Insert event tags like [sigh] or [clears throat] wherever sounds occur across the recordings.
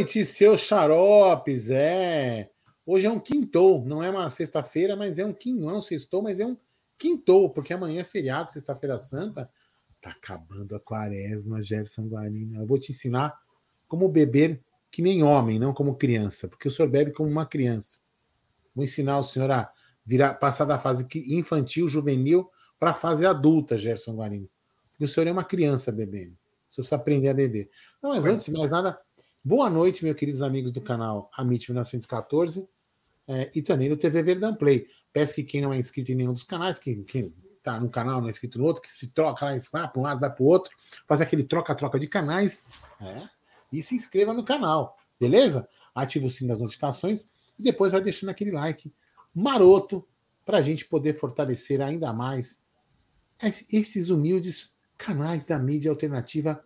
Noite, seus xaropes. É. Hoje é um quintou, não é uma sexta-feira, mas é um quinto, não é um sextou, mas é um quintou, porque amanhã é feriado, sexta-feira santa. Tá acabando a quaresma, Gerson Guarino. Eu vou te ensinar como beber que nem homem, não como criança, porque o senhor bebe como uma criança. Vou ensinar o senhor a virar, passar da fase infantil, juvenil, para a fase adulta, Gerson Guarino. Porque o senhor é uma criança bebendo. O senhor precisa aprender a beber. Não, mas antes de mais nada, boa noite, meus queridos amigos do canal Amit 1914 é, e também do TV Verdão Play. Peço que quem não é inscrito em nenhum dos canais, que quem está no canal não é inscrito no outro, que se troca lá, vai para um lado, vai para o outro, faz aquele troca-troca de canais é, e se inscreva no canal, beleza? Ativa o sininho das notificações e depois vai deixando aquele like maroto para a gente poder fortalecer ainda mais esses humildes canais da mídia alternativa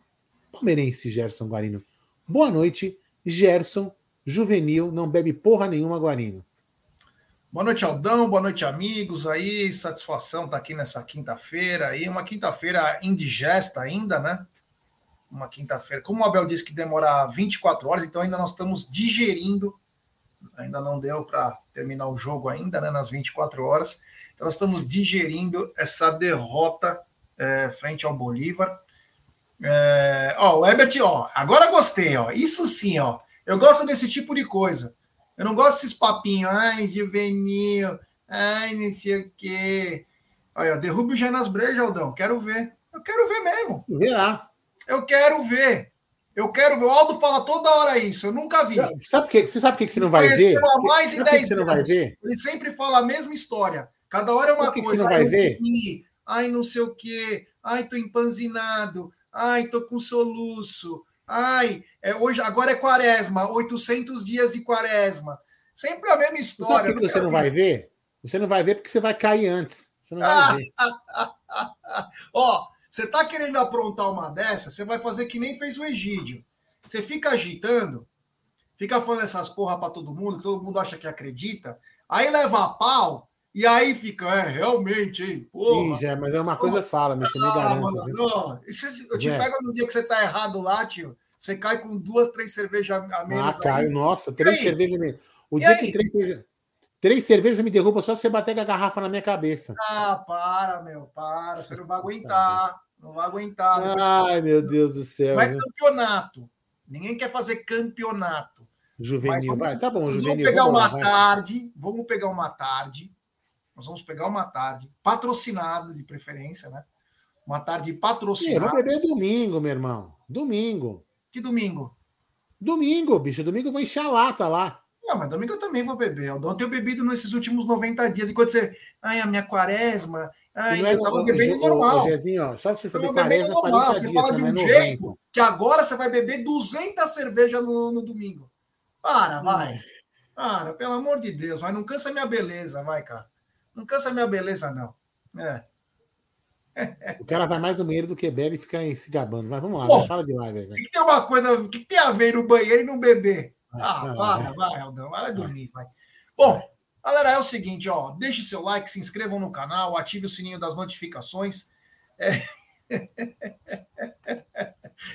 palmeirense, Gerson Guarino. Boa noite, Gerson, juvenil, não bebe porra nenhuma, Guarino. Boa noite, Aldão. Boa noite, amigos. Aí, satisfação estar tá aqui nessa quinta-feira. Aí, uma quinta-feira indigesta ainda, né? Uma quinta-feira. Como o Abel disse que demora 24 horas, então ainda nós estamos digerindo. Ainda não deu para terminar o jogo ainda, né? Nas 24 horas. Então, nós estamos digerindo essa derrota é, frente ao Bolívar. É, ó, o Ebert, ó, agora gostei, ó. Isso sim, ó. Eu gosto desse tipo de coisa. Eu não gosto desses papinhos, ai, juvenil, ai, não sei o quê. Olha, derrube o Janas Breja, Aldão. Quero ver. Eu quero ver mesmo. Verá. Eu quero ver. Eu quero ver. O Aldo fala toda hora isso. Eu nunca vi. Sabe que, você sabe por que você não vai ver? Há mais de 10 anos. Ele sempre fala a mesma história. Cada hora é uma que coisa. Que você não vai ver? ai, não sei o quê, ai, tô empanzinado, ai, tô com soluço, ai, é, hoje, agora é quaresma, 800 dias de quaresma. Sempre a mesma história. Sabe que você não vai ver? Você não vai ver porque você vai cair antes. Você não vai ver. [laughs] Ó, você tá querendo aprontar uma dessa, você vai fazer que nem fez o Egídio. Você fica agitando, fica falando essas porra para todo mundo, todo mundo acha que acredita, aí leva a pau, e aí fica, é, realmente, hein? Porra. Sim, já, mas é uma coisa Porra. fala, mas você me ah, garante. Mano, não. eu te pego no dia que você tá errado lá, tio. Você cai com duas, três cervejas a menos. Ah, cai, nossa, três cervejas a menos. O e dia aí? que três cervejas. Três cervejas me derruba só se você bater com a garrafa na minha cabeça. Ah, para, meu, para. Você não vai aguentar. Não vai aguentar. Ai, meu Deus do céu. Não é campeonato. Ninguém quer fazer campeonato. Juvenil, vamos, vai, tá bom, juvenil. Vamos pegar vamos uma lá, tarde, vamos pegar uma tarde nós vamos pegar uma tarde patrocinada, de preferência, né? Uma tarde patrocinada. Eu vou beber domingo, meu irmão. Domingo. Que domingo? Domingo, bicho. Domingo eu vou encher a lata lá. Não, mas domingo eu também vou beber. Eu tenho bebido nesses últimos 90 dias. Enquanto você. Ai, a minha quaresma. Ai, é, eu tava bebendo normal. Jezinho, só pra você saber, quaresma normal. Você fala de um jeito que agora você vai beber 200 cervejas no, no domingo. Para, vai. Para, pelo amor de Deus, vai. Não cansa minha beleza, vai, cara. Não cansa minha beleza, não. É. [laughs] O cara vai mais no banheiro do que bebe e fica se gabando. Mas vamos lá, Pô, fala de lá, velho. Que tem uma coisa que tem a ver no banheiro e não beber. Ah, ah para, vai, Aldão. Vai dormir, vai. Bom, galera, é o seguinte, ó. Deixe seu like, se inscrevam no canal, ative o sininho das notificações. É... [laughs]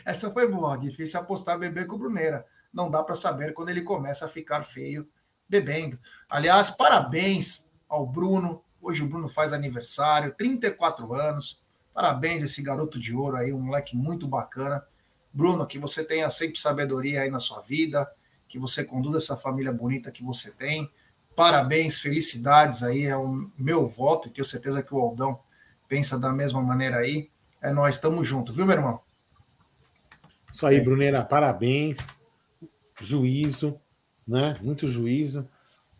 Essa foi boa. Difícil apostar beber com o Bruneira. Não dá para saber quando ele começa a ficar feio bebendo. Aliás, parabéns ao Bruno. Hoje o Bruno faz aniversário, 34 anos. Parabéns esse garoto de ouro aí, um moleque muito bacana. Bruno, que você tenha sempre sabedoria aí na sua vida, que você conduza essa família bonita que você tem. Parabéns, felicidades aí, é o meu voto e tenho certeza que o Aldão pensa da mesma maneira aí. É nós estamos juntos, viu, meu irmão? Isso aí, é Bruneira, parabéns. Juízo, né? Muito juízo.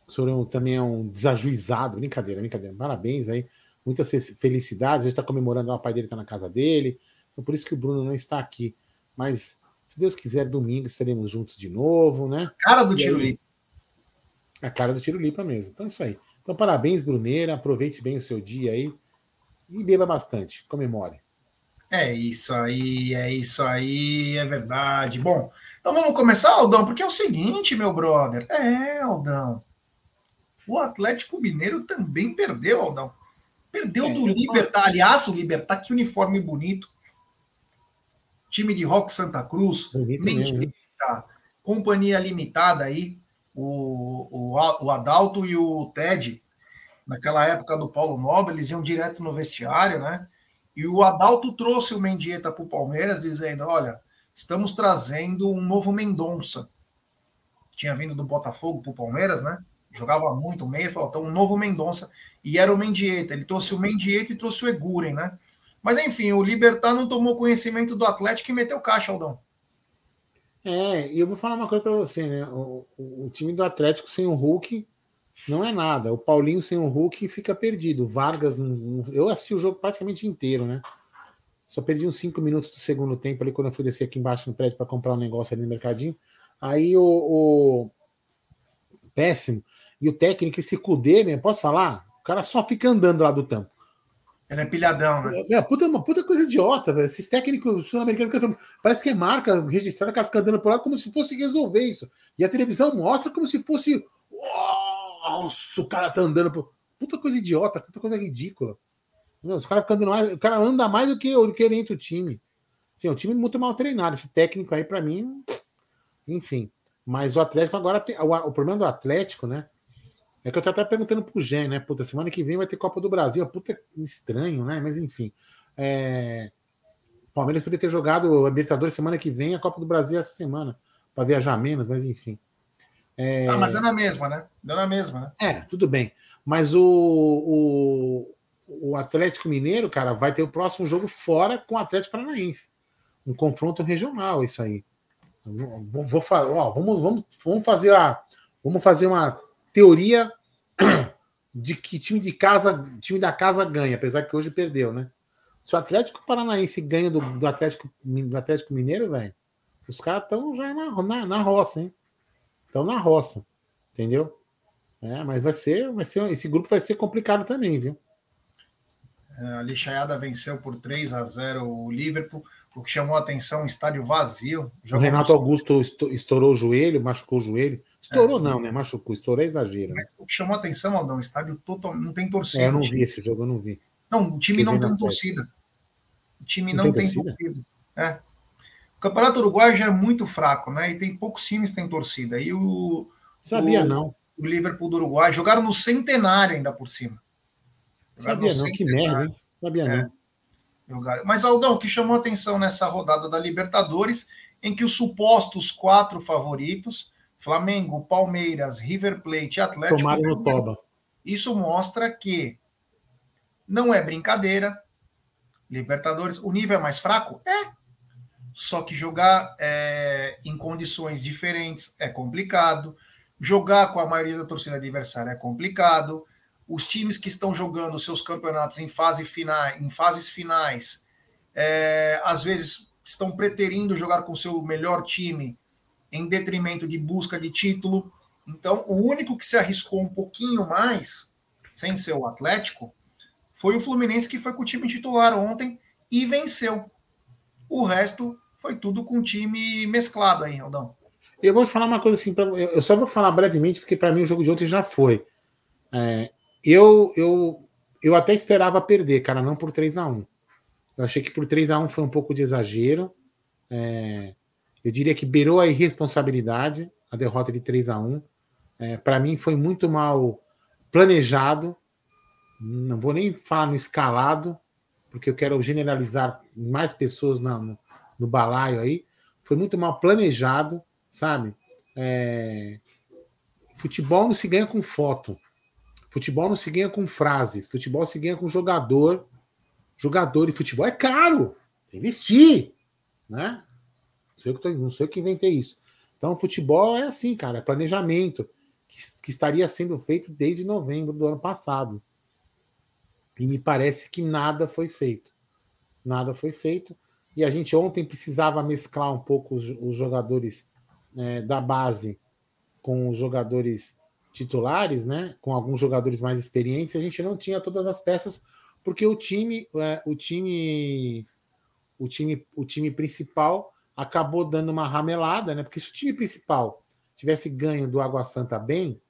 O senhor também é um desajuizado. Brincadeira, brincadeira. Parabéns aí. Muitas felicidades. A gente está comemorando, o pai dele está na casa dele. Então, por isso que o Bruno não está aqui. Mas, se Deus quiser, domingo estaremos juntos de novo, né? Cara do Tiro Lipa. A cara do Tiro Lipa mesmo. Então, é isso aí. Então, parabéns, Bruneira. Aproveite bem o seu dia aí. E beba bastante. Comemore. É isso aí, é isso aí, é verdade. Bom, então vamos começar, Aldão, porque é o seguinte, meu brother. É, Aldão. O Atlético Mineiro também perdeu, Aldão. Perdeu é, do Libertar. Aliás, o Libertar, que uniforme bonito. Time de Rock Santa Cruz. Mentira. companhia limitada aí, o, o, o Adalto e o Ted, naquela época do Paulo Nobre, eles iam direto no vestiário, né? E o Adalto trouxe o Mendieta para o Palmeiras, dizendo: olha, estamos trazendo um novo Mendonça. Tinha vindo do Botafogo para o Palmeiras, né? Jogava muito meio, falou: então, um novo Mendonça. E era o Mendieta. Ele trouxe o Mendieta e trouxe o Eguren, né? Mas enfim, o Libertar não tomou conhecimento do Atlético e meteu caixa, Aldão. É, e eu vou falar uma coisa para você, né? O, o, o, time do Atlético sem o Hulk não é nada. O Paulinho sem o Hulk fica perdido. Vargas, não, eu assisti o jogo praticamente inteiro, né? Só perdi uns 5 minutos do segundo tempo ali quando eu fui descer aqui embaixo no prédio para comprar um negócio ali no mercadinho. Aí o, o, péssimo. E o técnico, esse Cudê, né? Posso falar? O cara só fica andando lá do tampo. Ele é pilhadão, né? É, puta, uma puta coisa idiota, velho. Esses técnicos sul-americanos parece que é marca registrada, o cara fica andando por lá como se fosse resolver isso. E a televisão mostra como se fosse. Nossa, o cara tá andando por. Puta coisa idiota, puta coisa ridícula. Os caras ficam andando mais. O cara anda mais do que, do que orienta o time. Sim, o time muito mal treinado. Esse técnico aí, para mim, enfim. Mas o Atlético agora tem. O, o problema do Atlético, né? É que eu tô até perguntando pro Gê, né? Puta, semana que vem vai ter Copa do Brasil. Puta, estranho, né? Mas enfim. É... Palmeiras poderia ter jogado o Libertadores semana que vem, a Copa do Brasil essa semana, para viajar menos, mas enfim. É... Ah, mas dando a mesma, né? Dando a mesma, né? É, tudo bem. Mas o, o, o Atlético Mineiro, cara, vai ter o próximo jogo fora com o Atlético Paranaense. Um confronto regional, isso aí. Vou, vou, ó, vamos, vamos, vamos fazer a, vamos fazer uma teoria [clears throat] de que time de casa, time da casa ganha, apesar que hoje perdeu, né? Se o Atlético Paranaense ganha do, do Atlético, do Atlético Mineiro, velho, os caras estão já na, na, na roça, hein? Estão na roça, entendeu? É, mas vai ser, vai ser, esse grupo vai ser complicado também, viu? É, a Lixaiada venceu por 3 a 0 o Liverpool. O que chamou a atenção, um estádio vazio. O Renato Augusto estourou o joelho, machucou o joelho. Estourou, é. não, né? Machucou. Estourou é exagero. Mas o que chamou a atenção, Aldão, o estádio total, não tem torcida. É, eu não vi esse jogo, eu não vi. Não, o time não tem torcida. O time não, não tem, torcida. torcida. É. O Campeonato Uruguai já é muito fraco, né? E tem poucos times que têm torcida. E o. Sabia, o, não. O Liverpool do Uruguai jogaram no centenário ainda por cima. Jogaram Sabia, não, que merda, hein? Sabia, é. não. Mas, Aldão, o que chamou atenção nessa rodada da Libertadores, em que os supostos quatro favoritos, Flamengo, Palmeiras, River Plate Atlético. Tomaram no toba. Isso mostra que não é brincadeira. Libertadores, o nível é mais fraco? É. Só que jogar é, em condições diferentes é complicado. Jogar com a maioria da torcida adversária é complicado os times que estão jogando seus campeonatos em, fase final, em fases finais, é, às vezes estão preterindo jogar com o seu melhor time em detrimento de busca de título. Então, o único que se arriscou um pouquinho mais, sem ser o Atlético, foi o Fluminense, que foi com o time titular ontem e venceu. O resto foi tudo com o time mesclado aí, Aldão. Eu vou falar uma coisa assim, eu só vou falar brevemente, porque para mim o jogo de ontem já foi. É, eu, eu, eu até esperava perder, cara, não por 3 a 1 Eu achei que por 3 a 1 foi um pouco de exagero. É, eu diria que beirou a irresponsabilidade a derrota de 3 a 1 é, Para mim foi muito mal planejado. Não vou nem falar no escalado, porque eu quero generalizar mais pessoas na, no, no balaio aí. Foi muito mal planejado, sabe? É, futebol não se ganha com foto. Futebol não se ganha com frases, futebol se ganha com jogador. Jogador e futebol é caro. Tem que investir. Né? Sei, que não sei que inventei isso. Então, futebol é assim, cara, é planejamento que, que estaria sendo feito desde novembro do ano passado. E me parece que nada foi feito. Nada foi feito. E a gente ontem precisava mesclar um pouco os, os jogadores é, da base com os jogadores titulares, né, com alguns jogadores mais experientes, a gente não tinha todas as peças porque o time, é, o time, o time, o time principal acabou dando uma ramelada, né? Porque se o time principal tivesse ganho do Água Santa bem,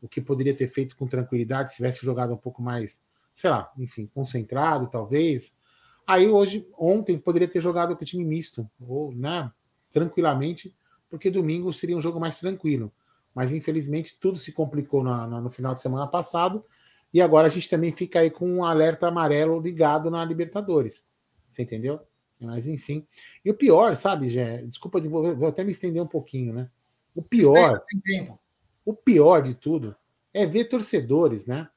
o que poderia ter feito com tranquilidade, se tivesse jogado um pouco mais, sei lá, enfim, concentrado, talvez. Aí hoje, ontem, poderia ter jogado com o time misto, ou, né, tranquilamente, porque domingo seria um jogo mais tranquilo. Mas infelizmente tudo se complicou na, na, no final de semana passado e agora a gente também fica aí com um alerta amarelo ligado na Libertadores. Você entendeu? Mas enfim. E o pior, sabe, Gé? Desculpa, vou, até me estender um pouquinho, né? O pior. O pior de tudo é ver torcedores, né?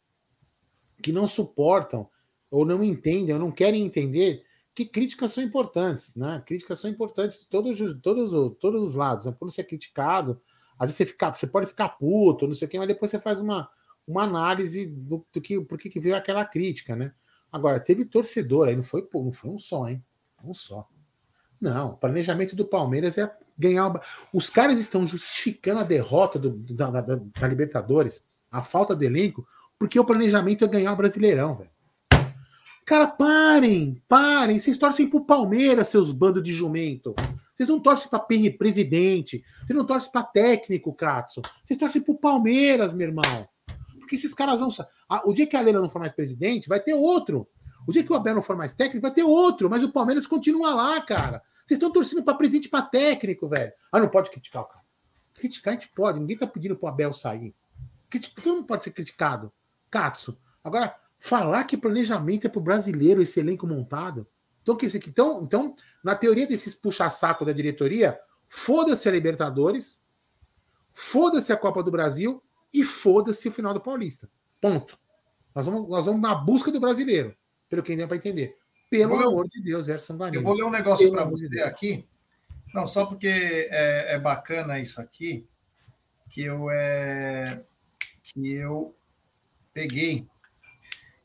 Que não suportam, ou não entendem, ou não querem entender que críticas são importantes, né? Críticas são importantes de todos, todos, todos os lados. Né? Quando você é criticado, às vezes você, fica, você pode ficar puto, não sei o quê, mas depois você faz uma, uma análise do, do que por que veio aquela crítica, né? Agora, teve torcedor aí, não foi, não foi um só, hein? Um só. Não, o planejamento do Palmeiras é ganhar. Os caras estão justificando a derrota do, da, da, da, Libertadores, a falta de elenco, porque o planejamento é ganhar o Brasileirão, velho. Cara, parem, parem. Vocês torcem pro Palmeiras, seus bandos de jumento. Vocês não torcem para presidente. Vocês não torcem para técnico, Katsu. Vocês torcem pro Palmeiras, meu irmão. Porque esses caras vão. O dia que a Leila não for mais presidente, vai ter outro. O dia que o Abel não for mais técnico, vai ter outro. Mas o Palmeiras continua lá, cara. Vocês estão torcendo para presidente para técnico, velho. Ah, não pode criticar o cara. Criticar a gente pode. Ninguém tá pedindo pro Abel sair. Porque não pode ser criticado. Katsu. Agora, falar que planejamento é pro brasileiro esse elenco montado. Então, que aqui, então, então, na teoria desses puxa-saco da diretoria, foda-se a Libertadores, foda-se a Copa do Brasil e foda-se o final do Paulista. Ponto. Nós vamos, nós vamos na busca do brasileiro, pelo que deu para entender. Pelo amor de Deus, Gerson Guarani. Eu vou ler um negócio para você de aqui. Não, só porque é, é, bacana isso aqui, que eu é, que eu peguei.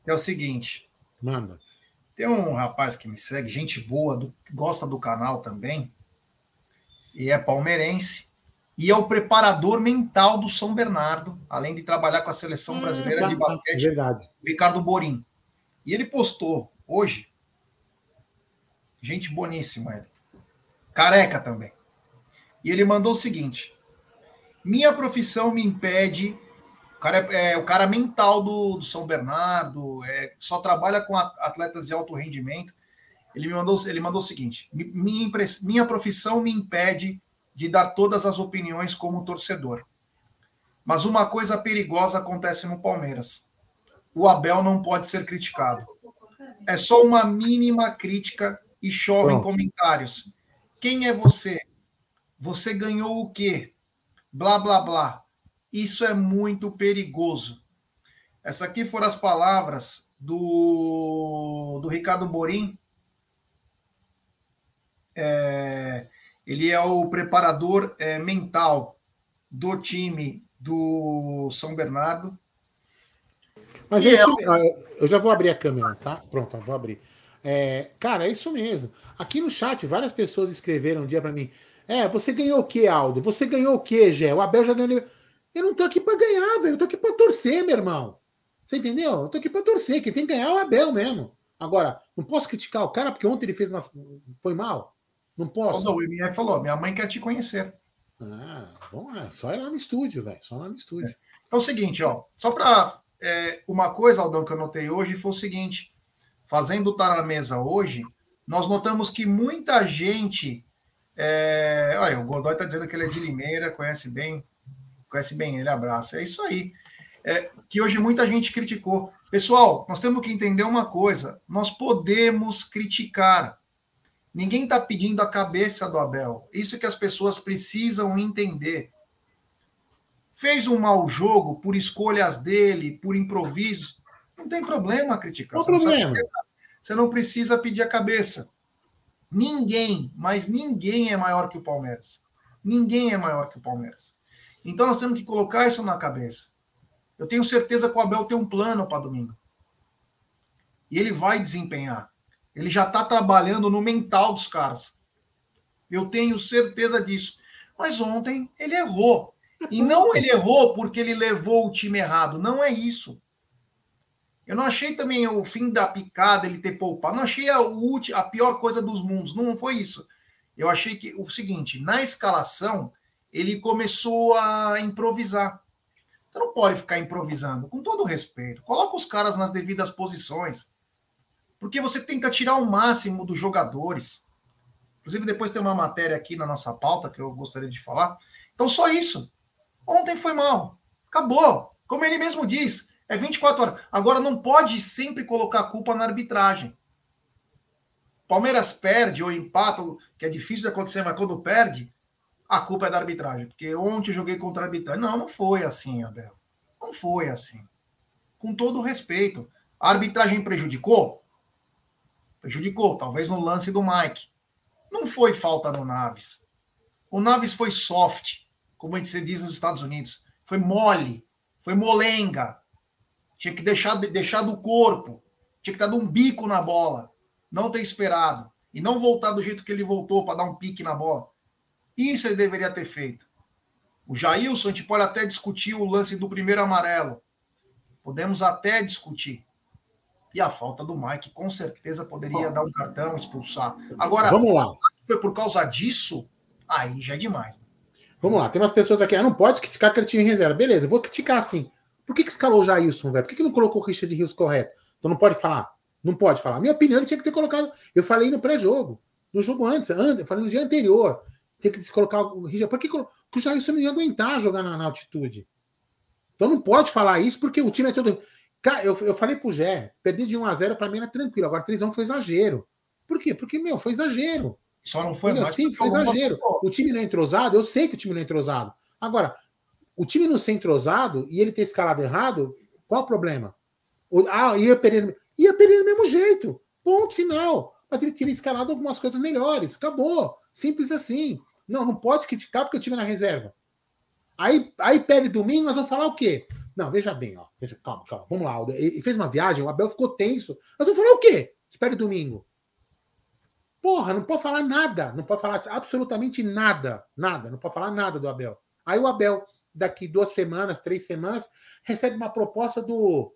É o seguinte. Manda. Tem um rapaz que me segue, gente boa, do, gosta do canal também, e é palmeirense, e é o preparador mental do São Bernardo, além de trabalhar com a seleção hum, brasileira hum, de basquete, verdade. Ricardo Borim. E ele postou hoje, gente boníssima ele, careca também. E ele mandou o seguinte: minha profissão me impede o cara é, é, o cara mental do, do São Bernardo, é, só trabalha com atletas de alto rendimento. Ele me mandou, ele mandou o seguinte: minha, minha profissão me impede de dar todas as opiniões como torcedor. Mas uma coisa perigosa acontece no Palmeiras. O Abel não pode ser criticado. É só uma mínima crítica e chove em comentários. Quem é você? Você ganhou o quê? Blá blá blá. Isso é muito perigoso. Essas aqui foram as palavras do, do Ricardo Borim. É, ele é o preparador é, mental do time do São Bernardo. Mas é isso, eu já vou abrir a câmera, tá? Pronto, vou abrir. É, cara, é isso mesmo. Aqui no chat, várias pessoas escreveram um dia para mim: É, você ganhou o que, Aldo? Você ganhou o que, Gé? O Abel já ganhou. Eu não tô aqui para ganhar, velho. Eu tô aqui para torcer, meu irmão. Você entendeu? Eu tô aqui para torcer. Quem tem que ganhar é o Abel mesmo. Agora, não posso criticar o cara porque ontem ele fez uma... foi mal. Não posso. Não, o MF falou: minha mãe quer te conhecer. Ah, bom, é só ir lá no estúdio, velho. Só lá no estúdio. É. Então é o seguinte, ó. Só para é, uma coisa, Aldão, que eu notei hoje foi o seguinte: fazendo Tá na Mesa hoje, nós notamos que muita gente. É... Olha, o Godoy está dizendo que ele é de Limeira, conhece bem conhece bem ele, abraça. É isso aí. É, que hoje muita gente criticou. Pessoal, nós temos que entender uma coisa: nós podemos criticar. Ninguém está pedindo a cabeça do Abel. Isso que as pessoas precisam entender. Fez um mau jogo por escolhas dele, por improvisos. Não tem problema criticar. Não você, problema. Não você não precisa pedir a cabeça. Ninguém, mas ninguém é maior que o Palmeiras. Ninguém é maior que o Palmeiras. Então nós temos que colocar isso na cabeça. Eu tenho certeza que o Abel tem um plano para domingo. E ele vai desempenhar. Ele já está trabalhando no mental dos caras. Eu tenho certeza disso. Mas ontem ele errou. E não ele errou porque ele levou o time errado. Não é isso. Eu não achei também o fim da picada ele ter poupado. Não achei a, a pior coisa dos mundos. Não foi isso. Eu achei que o seguinte: na escalação, ele começou a improvisar. Você não pode ficar improvisando, com todo respeito. Coloca os caras nas devidas posições. Porque você tenta tirar o máximo dos jogadores. Inclusive, depois tem uma matéria aqui na nossa pauta que eu gostaria de falar. Então, só isso. Ontem foi mal. Acabou. Como ele mesmo diz, é 24 horas. Agora, não pode sempre colocar a culpa na arbitragem. Palmeiras perde ou empata, que é difícil de acontecer, mas quando perde, a culpa é da arbitragem. Porque ontem eu joguei contra a arbitragem. Não, não foi assim, Abel. Não foi assim. Com todo respeito. A arbitragem prejudicou? Prejudicou, talvez no lance do Mike. Não foi falta no Naves. O Naves foi soft, como a gente diz nos Estados Unidos. Foi mole, foi molenga. Tinha que deixar, deixar do corpo. Tinha que estar dando um bico na bola. Não ter esperado. E não voltar do jeito que ele voltou para dar um pique na bola. Isso ele deveria ter feito. O Jailson, a gente pode até discutir o lance do primeiro amarelo. Podemos até discutir. E a falta do Mike, com certeza, poderia dar um cartão, expulsar. Agora, vamos lá. Foi por causa disso? Aí já é demais. Né? Vamos lá, tem umas pessoas aqui. Ah, não pode criticar aquele time em reserva. Beleza, vou criticar assim. Por que, que escalou o Jailson, velho? Por que, que não colocou o Richard Rios correto? Então não pode falar. Não pode falar. Minha opinião, ele tinha que ter colocado. Eu falei no pré-jogo. No jogo antes, eu falei no dia anterior. Tinha que colocar o Richard. Por que, que o Jailson não ia aguentar jogar na, na altitude? Então não pode falar isso, porque o time é todo. Cara, eu, eu falei pro Gé, perder de 1 a 0 para mim era tranquilo. Agora 3 x 1 foi exagero. Por quê? Porque, meu, foi exagero. Só não foi mais. Sim, foi exagero. O time não é entrosado, eu sei que o time não é entrosado. Agora, o time não ser entrosado e ele ter escalado errado, qual o problema? O, ah, ia perder. Ia perder do mesmo jeito. Ponto final. Mas ele tinha escalado algumas coisas melhores. Acabou. Simples assim. Não, não pode criticar porque o time é na reserva. Aí, aí perde domingo, nós vamos falar o quê? Não, veja bem, ó. Veja, calma, calma. Vamos lá. Ele fez uma viagem, o Abel ficou tenso. Nós vamos falar o quê? Espere domingo. Porra, não pode falar nada. Não pode falar absolutamente nada. Nada. Não pode falar nada do Abel. Aí o Abel, daqui duas semanas, três semanas, recebe uma proposta do,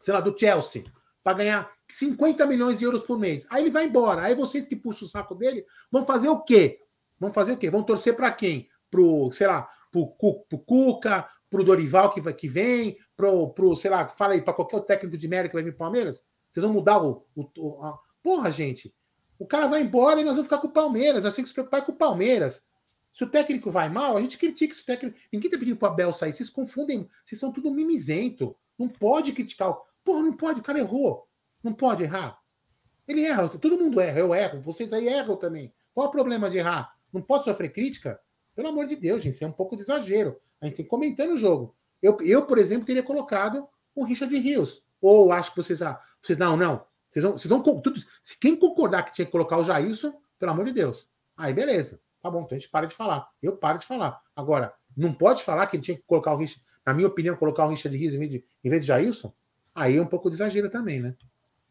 sei lá, do Chelsea, para ganhar 50 milhões de euros por mês. Aí ele vai embora. Aí vocês que puxam o saco dele vão fazer o quê? Vão fazer o quê? Vão torcer para quem? Pro, sei lá, pro, pro Cuca, para o Dorival que, que vem, para o, sei lá, fala aí, para qualquer técnico de merda que vai vir para o Palmeiras? Vocês vão mudar o, o, a... Porra, gente. O cara vai embora e nós vamos ficar com o Palmeiras. Nós temos que se preocupar com o Palmeiras. Se o técnico vai mal, a gente critica se o técnico. Ninguém tá pedindo pro Abel sair. Vocês confundem. Vocês são tudo mimizento. Não pode criticar. O... Porra, não pode. O cara errou. Não pode errar. Ele erra. Todo mundo erra. Eu erro. Vocês aí erram também. Qual o problema de errar? Não pode sofrer crítica? Pelo amor de Deus, gente. Isso é um pouco de exagero. A gente tem que comentar no jogo. Eu, eu, por exemplo, teria colocado o Richard Rios. Ou acho que vocês. Ah, vocês não, não. Vocês vão. Vocês vão tudo, se quem concordar que tinha que colocar o Jailson, pelo amor de Deus. Aí, beleza. Tá bom, então a gente para de falar. Eu paro de falar. Agora, não pode falar que ele tinha que colocar o Richard, na minha opinião, colocar o Richard Rios em vez de, em vez de Jailson? Aí é um pouco de exagero também, né?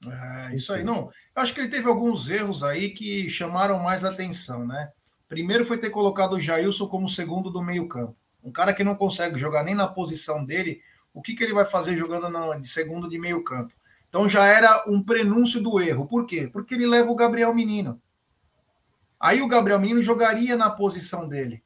É, isso aí, não. Eu acho que ele teve alguns erros aí que chamaram mais atenção, né? Primeiro foi ter colocado o Jailson como segundo do meio-campo. Um cara que não consegue jogar nem na posição dele, o que, que ele vai fazer jogando na, de segundo de meio campo? Então já era um prenúncio do erro. Por quê? Porque ele leva o Gabriel Menino. Aí o Gabriel Menino jogaria na posição dele.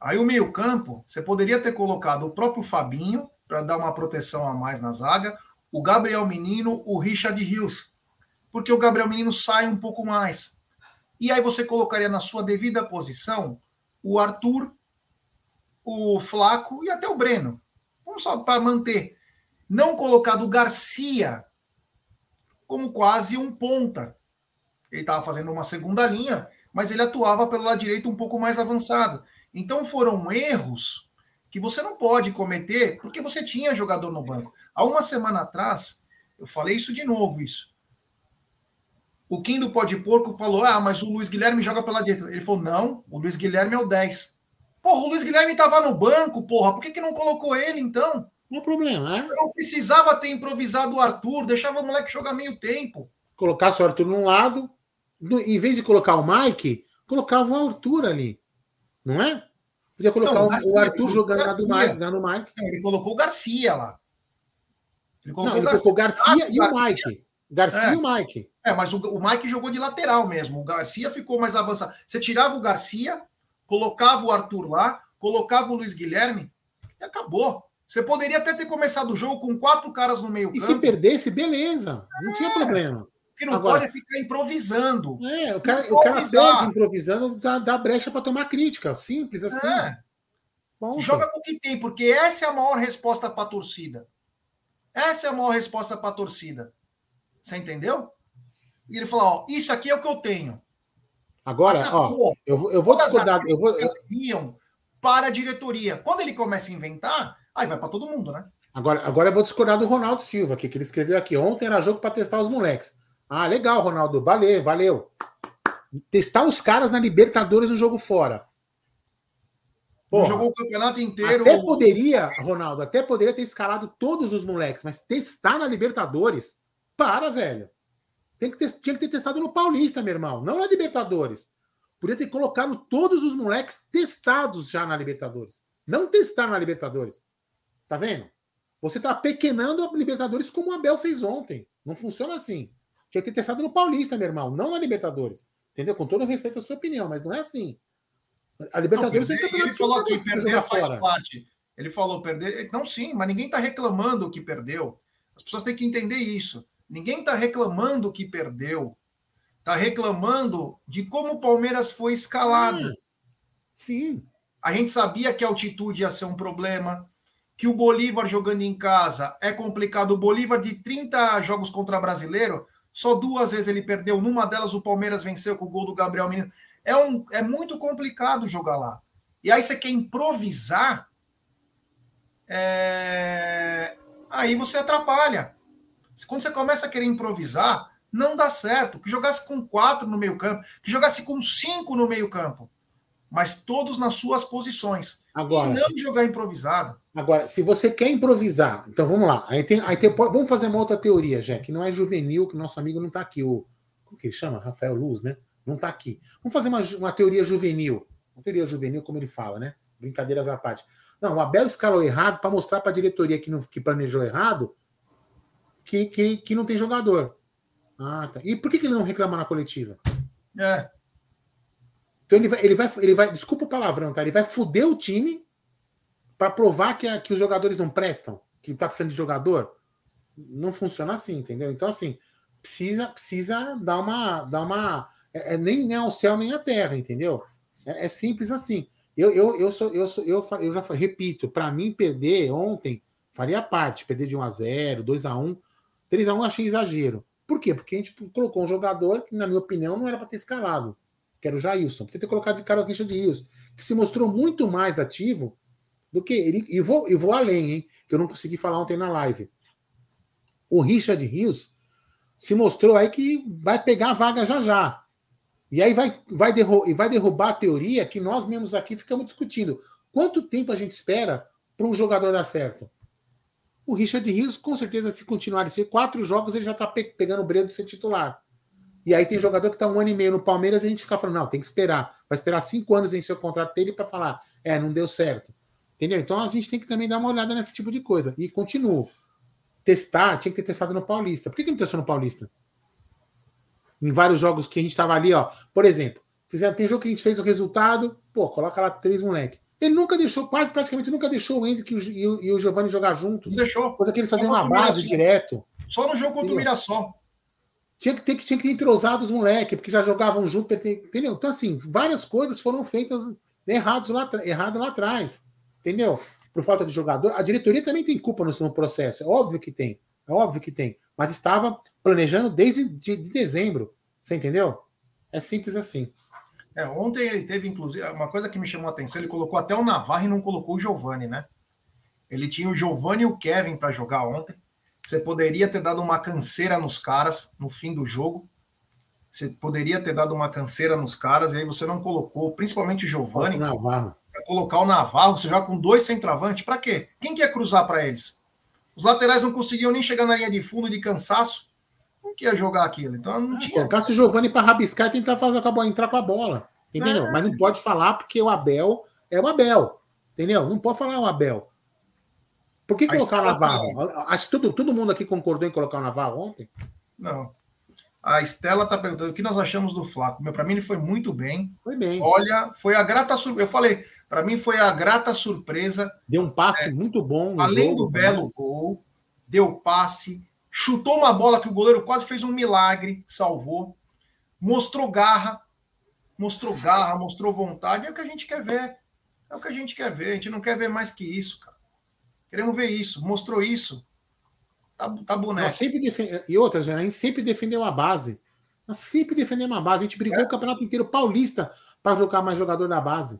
Aí o meio-campo, você poderia ter colocado o próprio Fabinho para dar uma proteção a mais na zaga, o Gabriel Menino, o Richard Rios. Porque o Gabriel Menino sai um pouco mais. E aí você colocaria na sua devida posição o Arthur o Flaco e até o Breno. Vamos só para manter. Não colocado Garcia como quase um ponta. Ele estava fazendo uma segunda linha, mas ele atuava pelo lado direito um pouco mais avançado. Então foram erros que você não pode cometer porque você tinha jogador no banco. Há uma semana atrás, eu falei isso de novo, isso. O Kim do Pó de Porco falou: Ah, mas o Luiz Guilherme joga pela direita. Ele falou: Não, o Luiz Guilherme é o 10. Porra, o Luiz Guilherme estava no banco, porra. Por que, que não colocou ele, então? Não é problema, é? Não precisava ter improvisado o Arthur, deixava o moleque jogar meio tempo. Colocasse o Arthur num lado, em vez de colocar o Mike, colocava o Arthur ali. Não é? Podia colocar não, o, Garcia, o, Arthur jogando lá, do Mike, lá no Mike. Não, ele colocou o Garcia lá. Ele colocou, não, ele Garcia, colocou Garcia e o Mike. Garcia é. e o Mike. É, mas o, o Mike jogou de lateral mesmo. O Garcia ficou mais avançado. Você tirava o Garcia, colocava o Arthur lá, colocava o Luiz Guilherme e acabou. Você poderia até ter começado o jogo com quatro caras no meio campo. E se perdesse, beleza. Não é. tinha problema. que não Agora, pode ficar improvisando. É, o cara, o cara pega improvisando, dá, dá brecha para tomar crítica. Simples assim. É. Joga com o que tem, porque essa é a maior resposta para a torcida. Essa é a maior resposta para a torcida. Você entendeu? E ele falou: ó, isso aqui é o que eu tenho. Agora, Acabou. ó, eu, eu vou discordar. Eu vou... para a diretoria. Quando ele começa a inventar, aí vai para todo mundo, né? Agora, agora eu vou discordar do Ronaldo Silva, aqui, que ele escreveu aqui. Ontem era jogo para testar os moleques. Ah, legal, Ronaldo. Valeu, valeu. Testar os caras na Libertadores no jogo fora. Porra, jogou o campeonato inteiro. Até poderia, Ronaldo, até poderia ter escalado todos os moleques, mas testar na Libertadores, para, velho. Tem que ter, tinha que ter testado no Paulista, meu irmão, não na Libertadores. Podia ter colocado todos os moleques testados já na Libertadores. Não testar na Libertadores. Tá vendo? Você tá pequenando a Libertadores como o Abel fez ontem. Não funciona assim. Tinha que ter testado no Paulista, meu irmão, não na Libertadores. Entendeu? Com todo respeito à sua opinião, mas não é assim. A Libertadores não, perder, Ele falou que perder faz fora. parte. Ele falou perder. Não, sim, mas ninguém está reclamando que perdeu. As pessoas têm que entender isso. Ninguém está reclamando que perdeu. Está reclamando de como o Palmeiras foi escalado. Sim. A gente sabia que a altitude ia ser um problema, que o Bolívar jogando em casa é complicado. O Bolívar de 30 jogos contra brasileiro, só duas vezes ele perdeu. Numa delas o Palmeiras venceu com o gol do Gabriel Menino. É, um, é muito complicado jogar lá. E aí você quer improvisar, é... aí você atrapalha. Quando você começa a querer improvisar, não dá certo. Que jogasse com quatro no meio campo, que jogasse com cinco no meio campo, mas todos nas suas posições. Agora, e não jogar improvisado. Agora, se você quer improvisar, então vamos lá. Aí tem, aí tem, vamos fazer uma outra teoria, já que não é juvenil, que nosso amigo não está aqui. O, como que ele chama? Rafael Luz, né? Não está aqui. Vamos fazer uma, uma teoria juvenil. Uma teoria juvenil, como ele fala, né? Brincadeiras à parte. Não, o Abel escalou errado para mostrar para a diretoria que, não, que planejou errado que, que, que não tem jogador. Ah, tá. E por que, que ele não reclama na coletiva? É. Então ele vai, ele vai, ele vai, desculpa o palavrão, tá? Ele vai fuder o time para provar que, a, que os jogadores não prestam, que tá precisando de jogador. Não funciona assim, entendeu? Então, assim, precisa, precisa dar uma, dar uma é, é, nem, nem ao céu nem à terra, entendeu? É, é simples assim. Eu, eu, eu, sou, eu, sou, eu, eu já repito, para mim perder ontem faria parte, perder de 1 a 0 2 a 1 3 a 1 achei exagero. Por quê? Porque a gente colocou um jogador que, na minha opinião, não era para ter escalado, que era o Jailson. Podia ter colocado de cara o Richard Rios, que se mostrou muito mais ativo do que ele. E vou, e vou além, hein? Que eu não consegui falar ontem na live. O Richard Rios se mostrou aí que vai pegar a vaga já já. E aí vai, vai, derru vai derrubar a teoria que nós mesmos aqui ficamos discutindo. Quanto tempo a gente espera para um jogador dar certo? O Richard Rios, com certeza, se continuar ser quatro jogos, ele já está pe pegando o brilho de ser titular. E aí tem jogador que está um ano e meio no Palmeiras e a gente fica falando, não, tem que esperar. Vai esperar cinco anos em seu contrato dele para falar, é, não deu certo. Entendeu? Então a gente tem que também dar uma olhada nesse tipo de coisa. E continuo. Testar, tinha que ter testado no Paulista. Por que, que não testou no Paulista? em vários jogos que a gente estava ali, ó. Por exemplo, fizeram, tem jogo que a gente fez o resultado, pô, coloca lá três moleque. Ele nunca deixou, quase praticamente nunca deixou o Hendrick e o, e o Giovanni jogar juntos. Deixou. Coisa que eles faziam na base direto. Só no jogo contra o Mirassol. Tinha que ter que tinha que ter entrosado os moleques, porque já jogavam junto, entendeu? Então, assim, várias coisas foram feitas errados lá, errado lá atrás. Entendeu? Por falta de jogador. A diretoria também tem culpa no, processo. É óbvio que tem. É óbvio que tem. Mas estava planejando desde de, de dezembro. Você entendeu? É simples assim. É, ontem ele teve, inclusive, uma coisa que me chamou a atenção, ele colocou até o Navarro e não colocou o Giovani, né? Ele tinha o Giovani e o Kevin para jogar ontem. Você poderia ter dado uma canseira nos caras no fim do jogo. Você poderia ter dado uma canseira nos caras, e aí você não colocou, principalmente o Giovani. Navarro. Colocar o Navarro, você joga com dois centroavantes, para quê? Quem quer cruzar para eles? Os laterais não conseguiam nem chegar na linha de fundo de cansaço. Como que ia jogar aquilo? Então não tinha. Colocasse o Giovanni para rabiscar e tentar fazer com a bola, entrar com a bola. Entendeu? É. Mas não pode falar porque o Abel é o Abel. Entendeu? Não pode falar o Abel. Por que colocar o Navarro? Tá... Acho que todo, todo mundo aqui concordou em colocar o Navarro ontem. Não. A Estela está perguntando o que nós achamos do Flaco. Para mim, ele foi muito bem. Foi bem. Olha, foi a grata surpresa. Eu falei, para mim foi a grata surpresa. Deu um passe é, muito bom. além jogo, do belo né? gol, deu passe, chutou uma bola que o goleiro quase fez um milagre, salvou, mostrou garra, mostrou garra, mostrou vontade, é o que a gente quer ver. É o que a gente quer ver. A gente não quer ver mais que isso, cara. Queremos ver isso. Mostrou isso. Tá, tá boneco. sempre defende... E outras, a gente sempre defendeu a base. Nós sempre defendemos a base. A gente brigou é. o campeonato inteiro paulista para jogar mais jogador da base.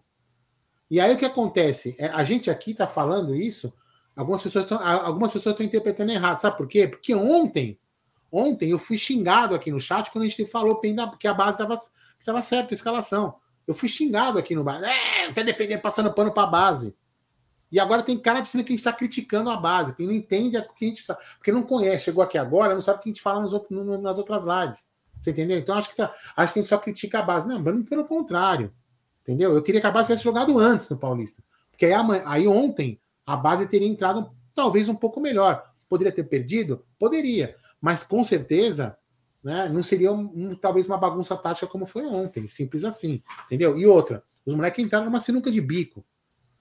E aí o que acontece? É, a gente aqui está falando isso, algumas pessoas estão algumas pessoas estão interpretando errado. Sabe por quê? Porque ontem, ontem eu fui xingado aqui no chat quando a gente falou que a base estava certa a escalação. Eu fui xingado aqui no bar. É, quer defender passando pano para a base. E agora tem cara dizendo que a gente está criticando a base, que não entende o que a gente sabe, porque não conhece, chegou aqui agora, não sabe o que a gente fala nas, nas outras lives. Você entendeu? Então acho que, tá, acho que a gente só critica a base. Não, pelo contrário. Entendeu? Eu queria que a base tivesse jogado antes no Paulista. Porque aí, aí ontem a base teria entrado talvez um pouco melhor. Poderia ter perdido? Poderia. Mas com certeza né, não seria um, talvez uma bagunça tática como foi ontem. Simples assim. Entendeu? E outra, os moleques entraram numa sinuca de bico.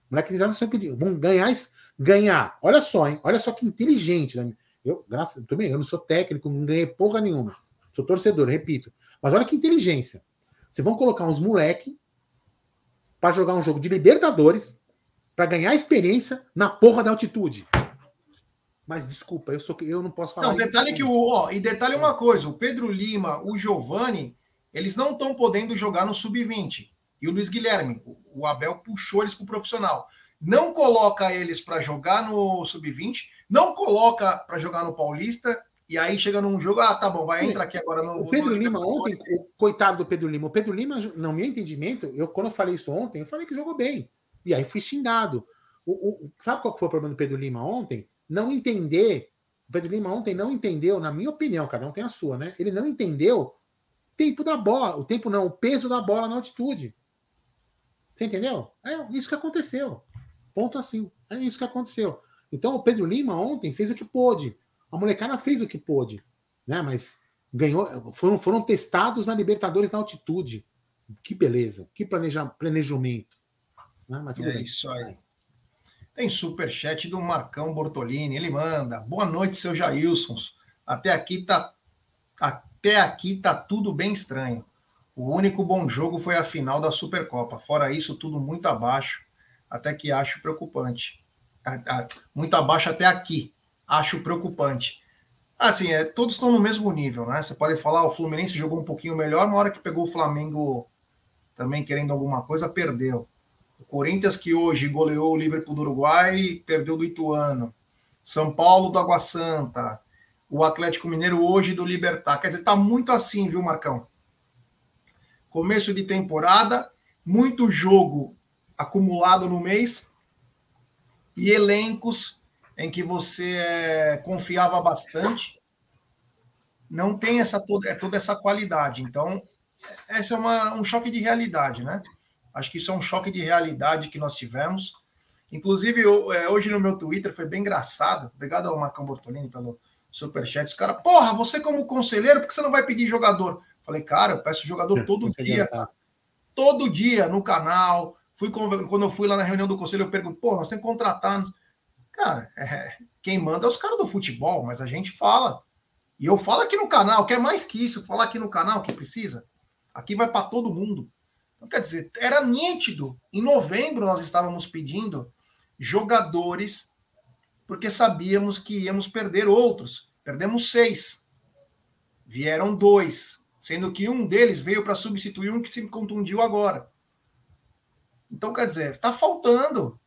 Os moleques entraram numa sinuca de Vão ganhar. Ganhar. Olha só, hein? Olha só que inteligente. Né? Eu, graças, tudo eu não sou técnico, não ganhei porra nenhuma. Sou torcedor, repito. Mas olha que inteligência. Vocês vão colocar uns moleque para jogar um jogo de Libertadores, para ganhar experiência na porra da altitude. Mas desculpa, eu sou eu não posso falar. Não, detalhe que o, ó, e detalhe uma coisa, o Pedro Lima, o Giovani, eles não estão podendo jogar no sub-20. E o Luiz Guilherme, o Abel puxou eles para o profissional. Não coloca eles para jogar no sub-20, não coloca para jogar no Paulista e aí chega num jogo, ah, tá bom, vai entrar aqui agora no. O Pedro no... Lima ontem, o coitado do Pedro Lima, o Pedro Lima, no meu entendimento, eu quando eu falei isso ontem, eu falei que jogou bem. E aí fui xingado. O, o, sabe qual foi o problema do Pedro Lima ontem? Não entender. O Pedro Lima ontem não entendeu, na minha opinião, cada um tem a sua, né? Ele não entendeu o tempo da bola, o tempo não, o peso da bola na altitude. Você entendeu? É isso que aconteceu. Ponto assim. É isso que aconteceu. Então o Pedro Lima ontem fez o que pôde. A molecada fez o que pôde, né? Mas ganhou, foram, foram testados na Libertadores na altitude. Que beleza, que planeja, planejamento. Né? é bem. isso aí. Tem superchat do Marcão Bortolini, ele manda. Boa noite, seu Jailsons. Até aqui tá até aqui tá tudo bem estranho. O único bom jogo foi a final da Supercopa. Fora isso, tudo muito abaixo, até que acho preocupante. Muito abaixo até aqui acho preocupante. Assim, é, todos estão no mesmo nível, né? Você pode falar, o Fluminense jogou um pouquinho melhor, na hora que pegou o Flamengo também querendo alguma coisa, perdeu. O Corinthians, que hoje goleou o Liverpool do Uruguai, perdeu do Ituano. São Paulo do Água Santa. O Atlético Mineiro hoje do Libertar. Quer dizer, tá muito assim, viu, Marcão? Começo de temporada, muito jogo acumulado no mês e elencos em que você é, confiava bastante, não tem essa toda, é, toda essa qualidade. Então, esse é uma, um choque de realidade, né? Acho que isso é um choque de realidade que nós tivemos. Inclusive, eu, é, hoje no meu Twitter foi bem engraçado. Obrigado ao Marcão Bortolini pelo superchat. Os caras, porra, você como conselheiro, por que você não vai pedir jogador? Falei, cara, eu peço jogador [laughs] todo dia, cara. Todo dia no canal. Fui quando eu fui lá na reunião do conselho, eu pergunto, pô, nós temos que contratar. Cara, é, quem manda é os caras do futebol, mas a gente fala. E eu falo aqui no canal, quer mais que isso, falar aqui no canal que precisa. Aqui vai para todo mundo. Então, quer dizer, era nítido. Em novembro nós estávamos pedindo jogadores, porque sabíamos que íamos perder outros. Perdemos seis. Vieram dois, sendo que um deles veio para substituir um que se contundiu agora. Então, quer dizer, está faltando.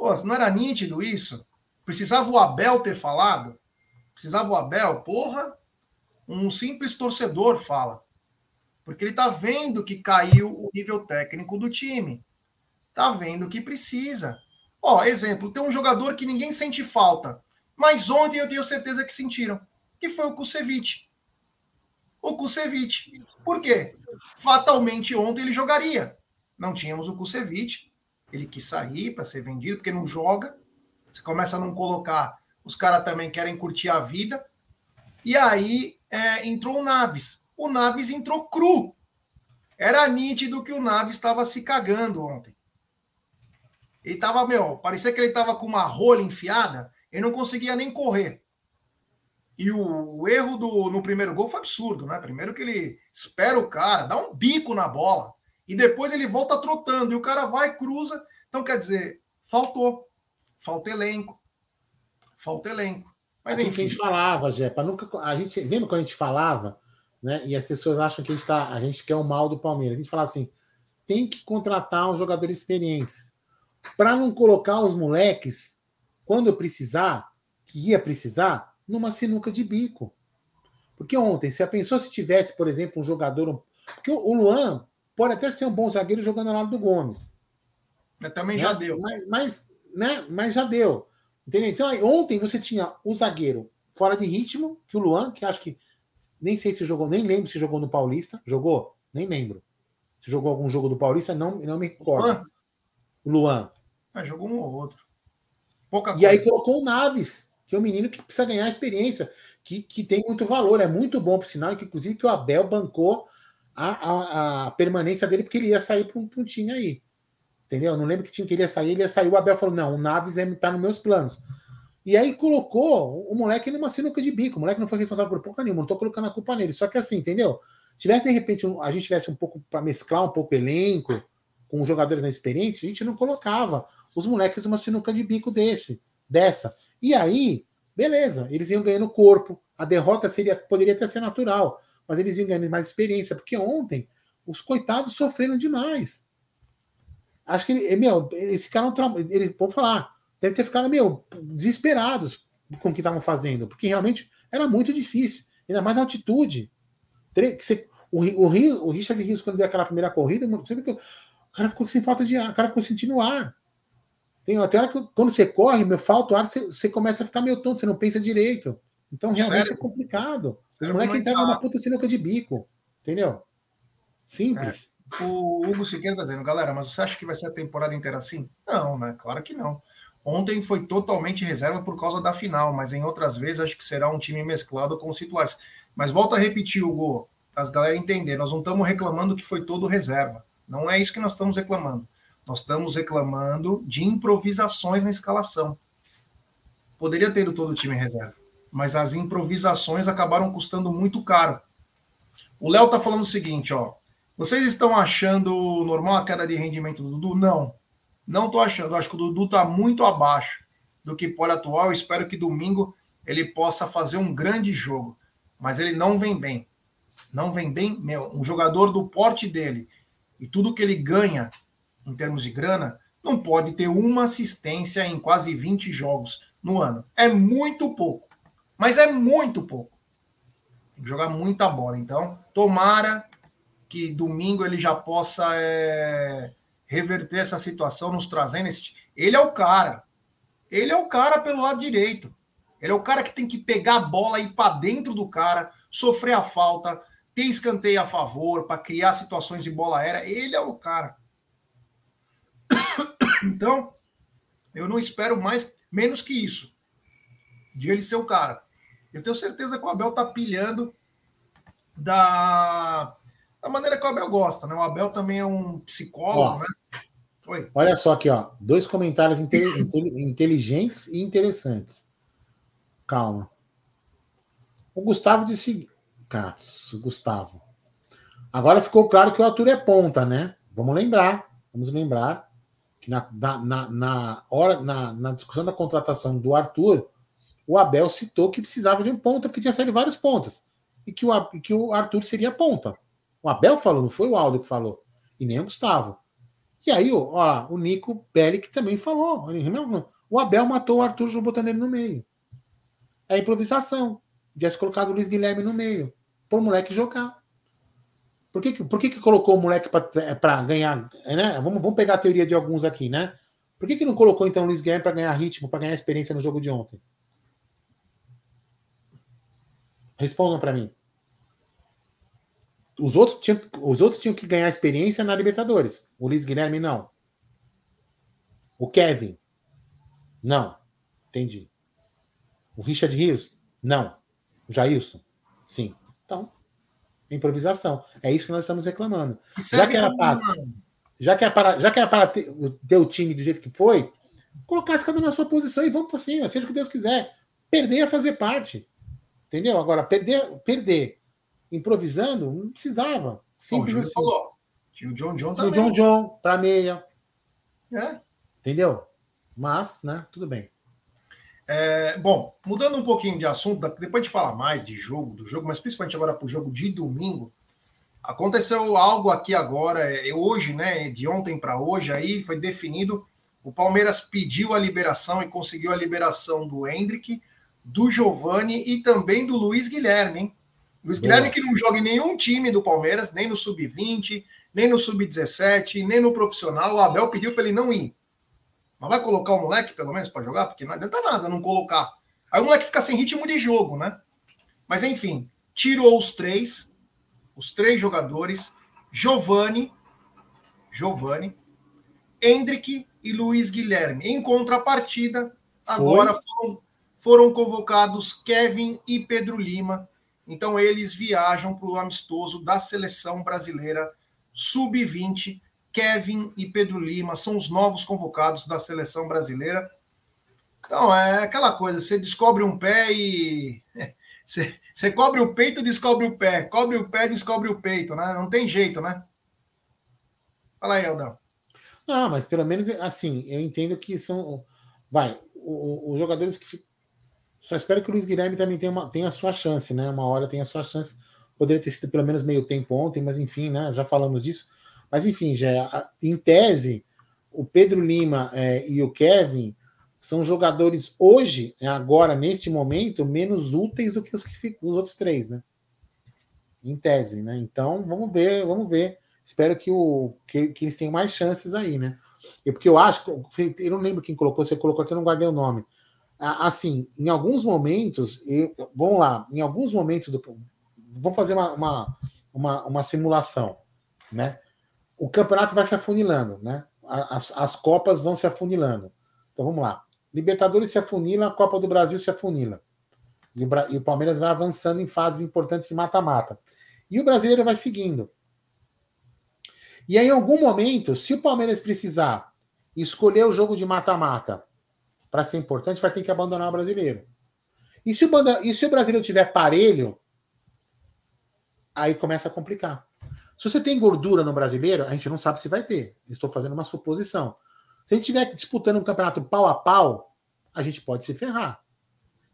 Pô, não era nítido isso? Precisava o Abel ter falado? Precisava o Abel? Porra, um simples torcedor fala. Porque ele tá vendo que caiu o nível técnico do time. Tá vendo que precisa. Ó, exemplo, tem um jogador que ninguém sente falta, mas ontem eu tenho certeza que sentiram, que foi o Kusevich. O Kusevich. Por quê? Fatalmente ontem ele jogaria. Não tínhamos o Kusevich, ele quis sair para ser vendido, porque não joga. Você começa a não colocar, os caras também querem curtir a vida. E aí é, entrou o Naves. O Naves entrou cru. Era nítido que o Naves estava se cagando ontem. Ele estava, meu, parecia que ele estava com uma rolha enfiada, ele não conseguia nem correr. E o, o, erro do, no primeiro gol foi absurdo, né? Primeiro que ele espera o cara, dá um bico na bola, e depois ele volta trotando, e o cara vai, cruza. Então, quer dizer, faltou. Falta elenco. Falta elenco. Mas enfim. que a gente falava, Jé, nunca. A gente, lembra quando a gente falava, né? E as pessoas acham que a gente, tá, a gente quer o mal do Palmeiras. A gente fala assim: tem que contratar um jogador experiente. Para não colocar os moleques, quando precisar, que ia precisar, numa sinuca de bico. Porque ontem, se a pessoa se tivesse, por exemplo, um jogador. Porque o Luan pode até ser um bom zagueiro jogando ao lado do Gomes. Mas também né? já deu. Mas, mas, né? mas já deu. Entendeu? Então, aí, ontem você tinha o zagueiro fora de ritmo, que o Luan, que acho que nem sei se jogou, nem lembro se jogou no Paulista. Jogou? Nem lembro. Se jogou algum jogo do Paulista, não, não me recordo. Luan. O Luan. Ah, jogou um ou outro. Pouca e coisa. aí colocou o Naves, que é um menino que precisa ganhar experiência, que, que tem muito valor, é muito bom, por sinal, que inclusive que o Abel bancou a, a, a permanência dele, porque ele ia sair para um, um time aí. Entendeu? Não lembro que tinha que ele ia sair, ele ia sair. O Abel falou: não, o Naves está é, nos meus planos. E aí colocou o moleque numa sinuca de bico. O moleque não foi responsável por porra nenhuma, não tô colocando a culpa nele. Só que assim, entendeu? Se tivesse, de repente, a gente tivesse um pouco para mesclar um pouco o elenco com jogadores mais experientes, a gente não colocava os moleques numa sinuca de bico desse, dessa. E aí, beleza, eles iam ganhando corpo. A derrota seria, poderia até ser natural, mas eles iam ganhando mais experiência, porque ontem os coitados sofreram demais. Acho que ele, meu, eles ficaram, eles vou falar, deve ter ficado meu desesperados com o que estavam fazendo, porque realmente era muito difícil, ainda mais na altitude. O, o, o Richard Rios, quando deu aquela primeira corrida, sempre que o cara ficou sem falta de ar, o cara ficou sentindo ar. Tem até hora que quando você corre, meu, falta o ar, você, você começa a ficar meio tonto, você não pensa direito. Então realmente Sério? é complicado. Os moleques entraram numa puta sinuca de bico. Entendeu? Simples. É. O Hugo Siqueira tá dizendo, galera, mas você acha que vai ser a temporada inteira assim? Não, né? Claro que não. Ontem foi totalmente reserva por causa da final, mas em outras vezes acho que será um time mesclado com os titulares. Mas volta a repetir, Hugo, para as galera entender, nós não estamos reclamando que foi todo reserva. Não é isso que nós estamos reclamando. Nós estamos reclamando de improvisações na escalação. Poderia ter todo o time reserva, mas as improvisações acabaram custando muito caro. O Léo está falando o seguinte, ó. Vocês estão achando normal a queda de rendimento do Dudu? Não. Não estou achando. Acho que o Dudu está muito abaixo do que pode atuar. Eu espero que domingo ele possa fazer um grande jogo. Mas ele não vem bem. Não vem bem, meu. Um jogador do porte dele e tudo que ele ganha em termos de grana, não pode ter uma assistência em quase 20 jogos no ano. É muito pouco. Mas é muito pouco. Tem que jogar muita bola. Então, tomara que domingo ele já possa é, reverter essa situação, nos trazendo esse. Ele é o cara. Ele é o cara pelo lado direito. Ele é o cara que tem que pegar a bola e ir para dentro do cara, sofrer a falta, ter escanteio a favor, para criar situações de bola aérea. Ele é o cara. [coughs] Então, eu não espero mais, menos que isso, de ele ser o cara. Eu tenho certeza que o Abel tá pilhando da, da maneira que o Abel gosta, né? O Abel também é um psicólogo, ó, né? Oi. Olha só aqui, ó, dois comentários [coughs] inteligentes e interessantes. Calma. O Gustavo disse, Cássio, Gustavo. Agora ficou claro que o Arthur é ponta, né? Vamos lembrar, vamos lembrar que na, na, na, hora, na, na discussão da contratação do Arthur, o Abel citou que precisava de um ponta, porque tinha saído vários pontas. E que o, que o Arthur seria ponta. O Abel falou, não foi o Aldo que falou. E nem o Gustavo. E aí, ó, o Nico Bellic também falou. O Abel matou o Arthur botando ele no meio. É improvisação. Tivesse colocado o Luiz Guilherme no meio. Por o moleque jogar. Por que, por que, que colocou o moleque para ganhar? Né? Vamos, vamos pegar a teoria de alguns aqui, né? Por que, que não colocou então o Luiz Guilherme para ganhar ritmo, para ganhar experiência no jogo de ontem? Respondam para mim. Os outros, tinham, os outros tinham que ganhar experiência na Libertadores. O Luiz Guilherme não. O Kevin. Não. Entendi. O Richard Rios? Não. O Jailson? Sim. Então, improvisação. É isso que nós estamos reclamando. Já que, era para, já que era para, já que era para ter, ter, o time do jeito que foi, colocar cada um na sua posição e vamos para cima, seja o que Deus quiser. Perder é fazer parte. Entendeu? Agora, perder, perder improvisando, não precisava. Simples Bom, assim. falou. Tinha o John John também. Tinha o John John para meia. É. Entendeu? Mas, né, tudo bem. É, bom, mudando um pouquinho de assunto, depois de falar mais de jogo, do jogo, mas principalmente agora para o jogo de domingo, aconteceu algo aqui agora, é, hoje, né, de ontem para hoje, aí foi definido, o Palmeiras pediu a liberação e conseguiu a liberação do Hendrick, do Giovani e também do Luiz Guilherme, hein? Luiz Boa. Guilherme que não joga em nenhum time do Palmeiras, nem no Sub-20, nem no Sub-17, nem no profissional. O Abel pediu para ele não ir. Mas vai colocar o moleque, pelo menos, para jogar? Porque não adianta nada não colocar. Aí o moleque fica sem ritmo de jogo, né? Mas enfim, tirou os três, os três jogadores, Giovani, Giovani, Hendrick e Luiz Guilherme. Em contrapartida, agora foram, foram convocados Kevin e Pedro Lima. Então eles viajam para o amistoso da seleção brasileira sub-20 Kevin e Pedro Lima são os novos convocados da seleção brasileira. Então, é aquela coisa: você descobre um pé e. [laughs] Você, você cobre o peito, descobre o pé. Cobre o pé, descobre o peito, né? Não tem jeito, né? Fala aí, Aldão. Não, mas pelo menos, assim, eu entendo que são. Vai, os jogadores que. Só espero que o Luiz Guilherme também tenha, uma, tenha a sua chance, né? Uma hora tem a sua chance. Poderia ter sido pelo menos meio tempo ontem, mas enfim, né? Já falamos disso. Mas enfim, já em tese, o Pedro Lima é, e o Kevin são jogadores hoje, é, agora, neste momento, menos úteis do que os, que, os outros três, né? Em tese, né? Então, vamos ver, vamos ver. Espero que, o, que, que eles tenham mais chances aí, né? E porque eu acho, eu não lembro quem colocou, você colocou aqui, eu não guardei o nome. Assim, em alguns momentos, eu, vamos lá, em alguns momentos do. Vamos fazer uma, uma, uma, uma simulação, né? o campeonato vai se afunilando, né? As, as Copas vão se afunilando. Então vamos lá. Libertadores se afunila, a Copa do Brasil se afunila. E o, e o Palmeiras vai avançando em fases importantes de mata-mata. E o brasileiro vai seguindo. E aí, em algum momento, se o Palmeiras precisar escolher o jogo de mata-mata para ser importante, vai ter que abandonar o brasileiro. E se o, e se o brasileiro tiver parelho, aí começa a complicar. Se você tem gordura no brasileiro, a gente não sabe se vai ter. Estou fazendo uma suposição. Se a gente estiver disputando um campeonato pau a pau, a gente pode se ferrar.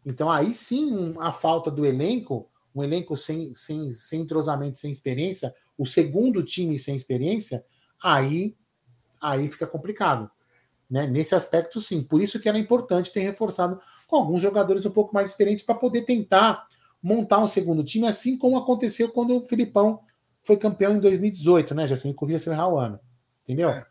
Então, aí sim, a falta do elenco, um elenco sem, sem, sem entrosamento, sem experiência, o segundo time sem experiência, aí, aí fica complicado. Né? Nesse aspecto, sim. Por isso que era importante ter reforçado com alguns jogadores um pouco mais experientes para poder tentar montar um segundo time, assim como aconteceu quando o Filipão foi campeão em 2018, né? Já sem corrida sem errar o ano. Entendeu? É.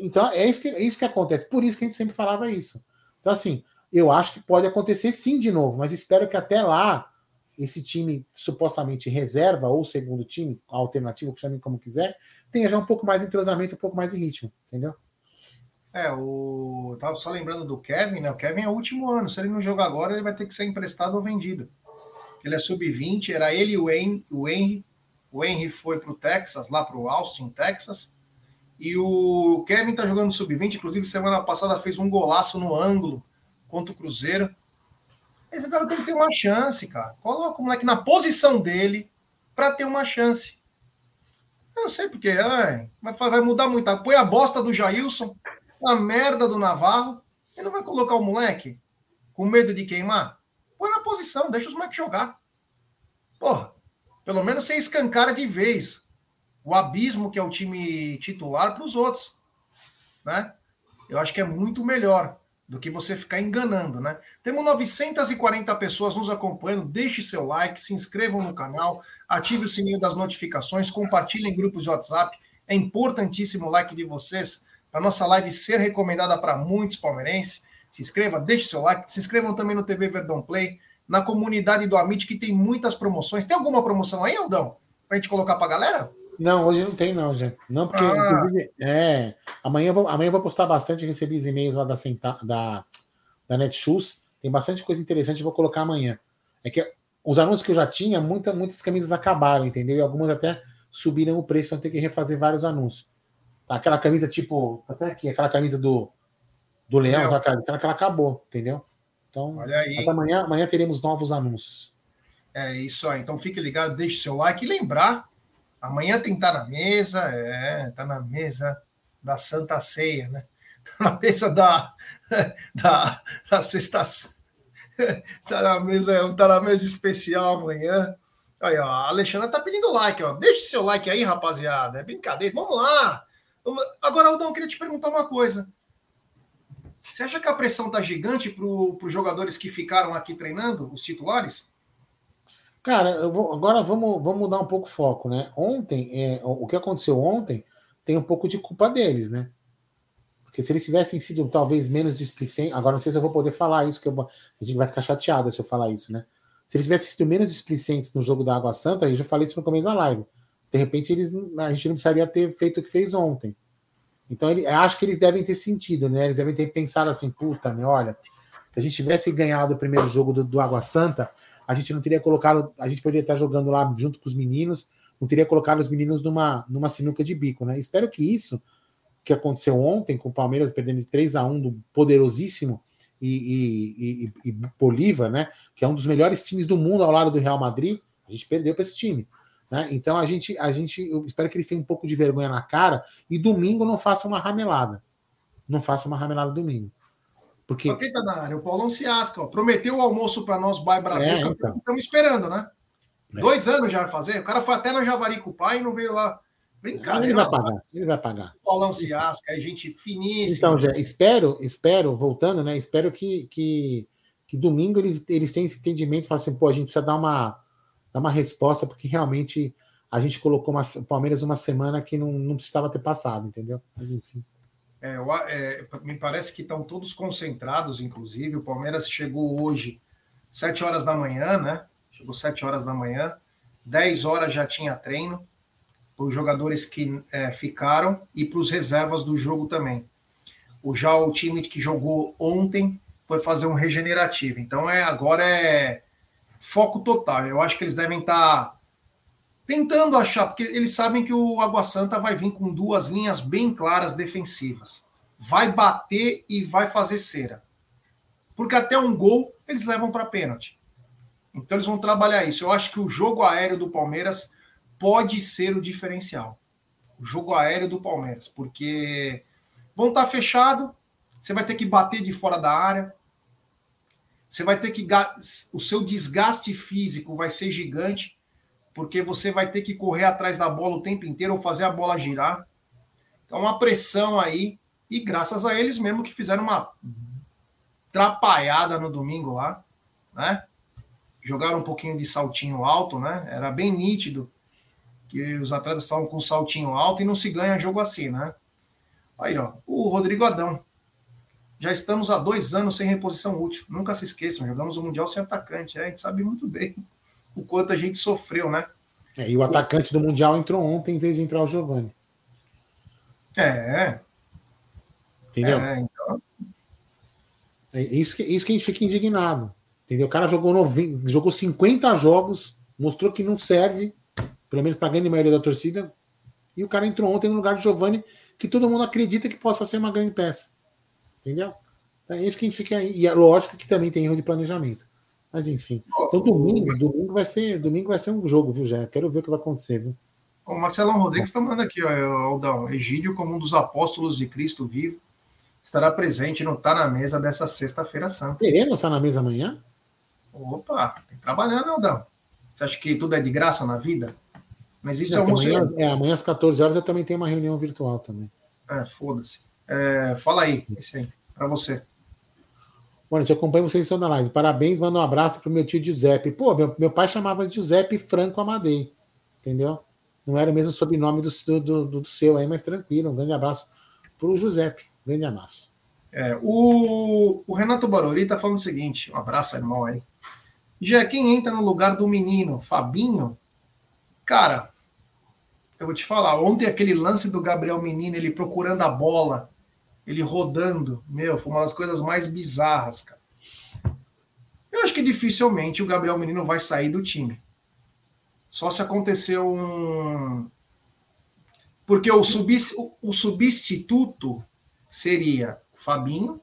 Então é isso, que, é isso que acontece. Por isso que a gente sempre falava isso. Então, assim, eu acho que pode acontecer sim de novo, mas espero que até lá esse time supostamente reserva ou segundo time, alternativo, que chamem como quiser, tenha já um pouco mais de entrosamento, um pouco mais de ritmo, entendeu? É, o. Tava só lembrando do Kevin, né? O Kevin é o último ano. Se ele não jogar agora, ele vai ter que ser emprestado ou vendido. Ele é sub-20, era ele e o Henry, o Henry foi para o Texas, lá para o Austin, Texas. E o Kevin está jogando sub-20, inclusive semana passada fez um golaço no ângulo contra o Cruzeiro. Esse cara tem que ter uma chance, cara. Coloca o moleque na posição dele para ter uma chance. Eu não sei porque, ai, vai mudar muito. Põe a bosta do Jailson, a merda do Navarro, e não vai colocar o moleque com medo de queimar? Põe na posição, deixa os moleques jogar. Porra, pelo menos você escancara de vez o abismo que é o time titular para os outros, né? Eu acho que é muito melhor do que você ficar enganando, né? Temos 940 pessoas nos acompanhando. Deixe seu like, se inscrevam no canal, ative o sininho das notificações, compartilhem em grupos de WhatsApp. É importantíssimo o like de vocês para nossa live ser recomendada para muitos palmeirenses. Se inscreva, deixe seu like, se inscrevam também no TV Verdão Play na comunidade do Amit, que tem muitas promoções. Tem alguma promoção aí, Aldão? Pra gente colocar pra galera? Não, hoje não tem, não, gente. Não, porque, ah. é. Amanhã eu, vou, amanhã eu vou postar bastante, recebi os e-mails lá da, da, da Netshoes. Tem bastante coisa interessante, vou colocar amanhã. É que os anúncios que eu já tinha, muita, muitas camisas acabaram, entendeu? E algumas até subiram o preço, então tem que refazer vários anúncios. Aquela camisa tipo, até aqui, aquela camisa do, do Leão, aquela, aquela acabou, entendeu? Então, até amanhã, amanhã teremos novos anúncios. É isso aí. Então fique ligado, deixe seu like e lembrar. Amanhã tem Tá na Mesa, é, tá na mesa da Santa Ceia, né? [laughs] Tá na mesa da, [laughs] da, da sexta. [laughs] Tá na mesa, tá na mesa especial amanhã. Aí, ó, a Alexandra tá pedindo like, ó. Deixe seu like aí, rapaziada. É brincadeira. Vamos lá. Agora, Aldão, eu queria te perguntar uma coisa. Você acha que a pressão tá gigante para os jogadores que ficaram aqui treinando, os titulares? Cara, vou, agora vamos, vamos mudar um pouco o foco, né? Ontem, é, o que aconteceu ontem tem um pouco de culpa deles, né? Porque se eles tivessem sido talvez menos displicentes, agora não sei se eu vou poder falar isso, que eu, a gente vai ficar chateado se eu falar isso, né? Se eles tivessem sido menos displicentes no jogo da Água Santa, eu já falei isso no começo da live. De repente, eles, a gente não precisaria ter feito o que fez ontem. Então, ele, acho que eles devem ter sentido, né? Eles devem ter pensado assim: puta, meu, olha, se a gente tivesse ganhado o primeiro jogo do, do Água Santa, a gente não teria colocado, a gente poderia estar jogando lá junto com os meninos, não teria colocado os meninos numa, numa sinuca de bico, né? Espero que isso que aconteceu ontem com o Palmeiras perdendo de 3 a 1 do poderosíssimo e, e, e, e Bolívar, né? Que é um dos melhores times do mundo ao lado do Real Madrid, a gente perdeu para esse time. Né? Então a gente, a gente, eu espero que eles tenham um pouco de vergonha na cara e domingo não façam uma ramelada. Não façam uma ramelada domingo. Porque... Quem tá na área? O Paulão Ciasca, ó. Prometeu o almoço para nós, Bai Bradesco. É, então. Estamos esperando, né? É. Dois anos já vai fazer. O cara foi até no Javari com o pai e não veio lá. Brincadeira. Ele vai pagar, ele vai pagar. Paulão Ciasca, é gente finíssima. Então, já, espero, espero, voltando, né? Espero que, que, que domingo eles, eles tenham esse entendimento e falem assim, pô, a gente precisa dar uma, dar uma resposta, porque realmente a gente colocou uma, o Palmeiras uma semana que não, não precisava ter passado, entendeu? Mas enfim. É, é, me parece que estão todos concentrados, inclusive. O Palmeiras chegou hoje, 7 horas da manhã, né? Chegou 7 horas da manhã, 10 horas já tinha treino para os jogadores que é, ficaram e para os reservas do jogo também. O, já o time que jogou ontem foi fazer um regenerativo. Então é agora é foco total. Eu acho que eles devem estar tá tentando achar, porque eles sabem que o Água Santa vai vir com duas linhas bem claras defensivas. Vai bater e vai fazer cera. Porque até um gol eles levam para pênalti. Então eles vão trabalhar isso. Eu acho que o jogo aéreo do Palmeiras pode ser o diferencial. O jogo aéreo do Palmeiras, porque vão estar tá fechado, você vai ter que bater de fora da área. Você vai ter que o seu desgaste físico vai ser gigante porque você vai ter que correr atrás da bola o tempo inteiro ou fazer a bola girar. Então, uma pressão aí, e graças a eles mesmo que fizeram uma trapalhada no domingo lá, né? Jogaram um pouquinho de saltinho alto, né? Era bem nítido que os atletas estavam com saltinho alto e não se ganha jogo assim, né? Aí, ó, o Rodrigo Adão. Já estamos há dois anos sem reposição útil. Nunca se esqueçam, jogamos o Mundial sem atacante. É, a gente sabe muito bem [laughs] o quanto a gente sofreu, né? É, e o atacante do Mundial entrou ontem em vez de entrar o Giovanni. É. Entendeu? É, então... é isso, que, isso que a gente fica indignado. Entendeu? O cara jogou, 90, jogou 50 jogos, mostrou que não serve, pelo menos para a grande maioria da torcida, e o cara entrou ontem no lugar do Giovanni, que todo mundo acredita que possa ser uma grande peça. Entendeu? Então é isso que a gente fica. E é lógico que também tem erro de planejamento. Mas enfim. Então domingo, domingo vai ser, domingo vai ser um jogo, viu, já? Quero ver o que vai acontecer, viu? O Marcelão Rodrigues está mandando aqui, ó, Aldão. Egídio, como um dos apóstolos de Cristo vivo, estará presente no Tá na Mesa dessa sexta-feira santa. Teremos estar na mesa amanhã? Opa, tem que trabalhar, né, Aldão? Você acha que tudo é de graça na vida? Mas isso Não, é um amanhã, é, amanhã às 14 horas eu também tenho uma reunião virtual também. É, foda-se. É, fala aí, esse aí, para você. Mano, te acompanho vocês na live. Parabéns, manda um abraço pro meu tio Giuseppe. Pô, meu, meu pai chamava Giuseppe Franco Amadei. Entendeu? Não era o mesmo sobrenome do, do, do, seu aí, mas tranquilo. Um grande abraço pro Giuseppe. Um grande abraço. É, o, o Renato Barori tá falando o seguinte: um abraço, irmão aí. Já quem entra no lugar do menino, Fabinho, cara, eu vou te falar, ontem aquele lance do Gabriel Menino, ele procurando a bola, ele rodando, meu, foi uma das coisas mais bizarras, cara. Eu acho que dificilmente o Gabriel Menino vai sair do time. Só se acontecer um. Porque o, subs... o substituto seria o Fabinho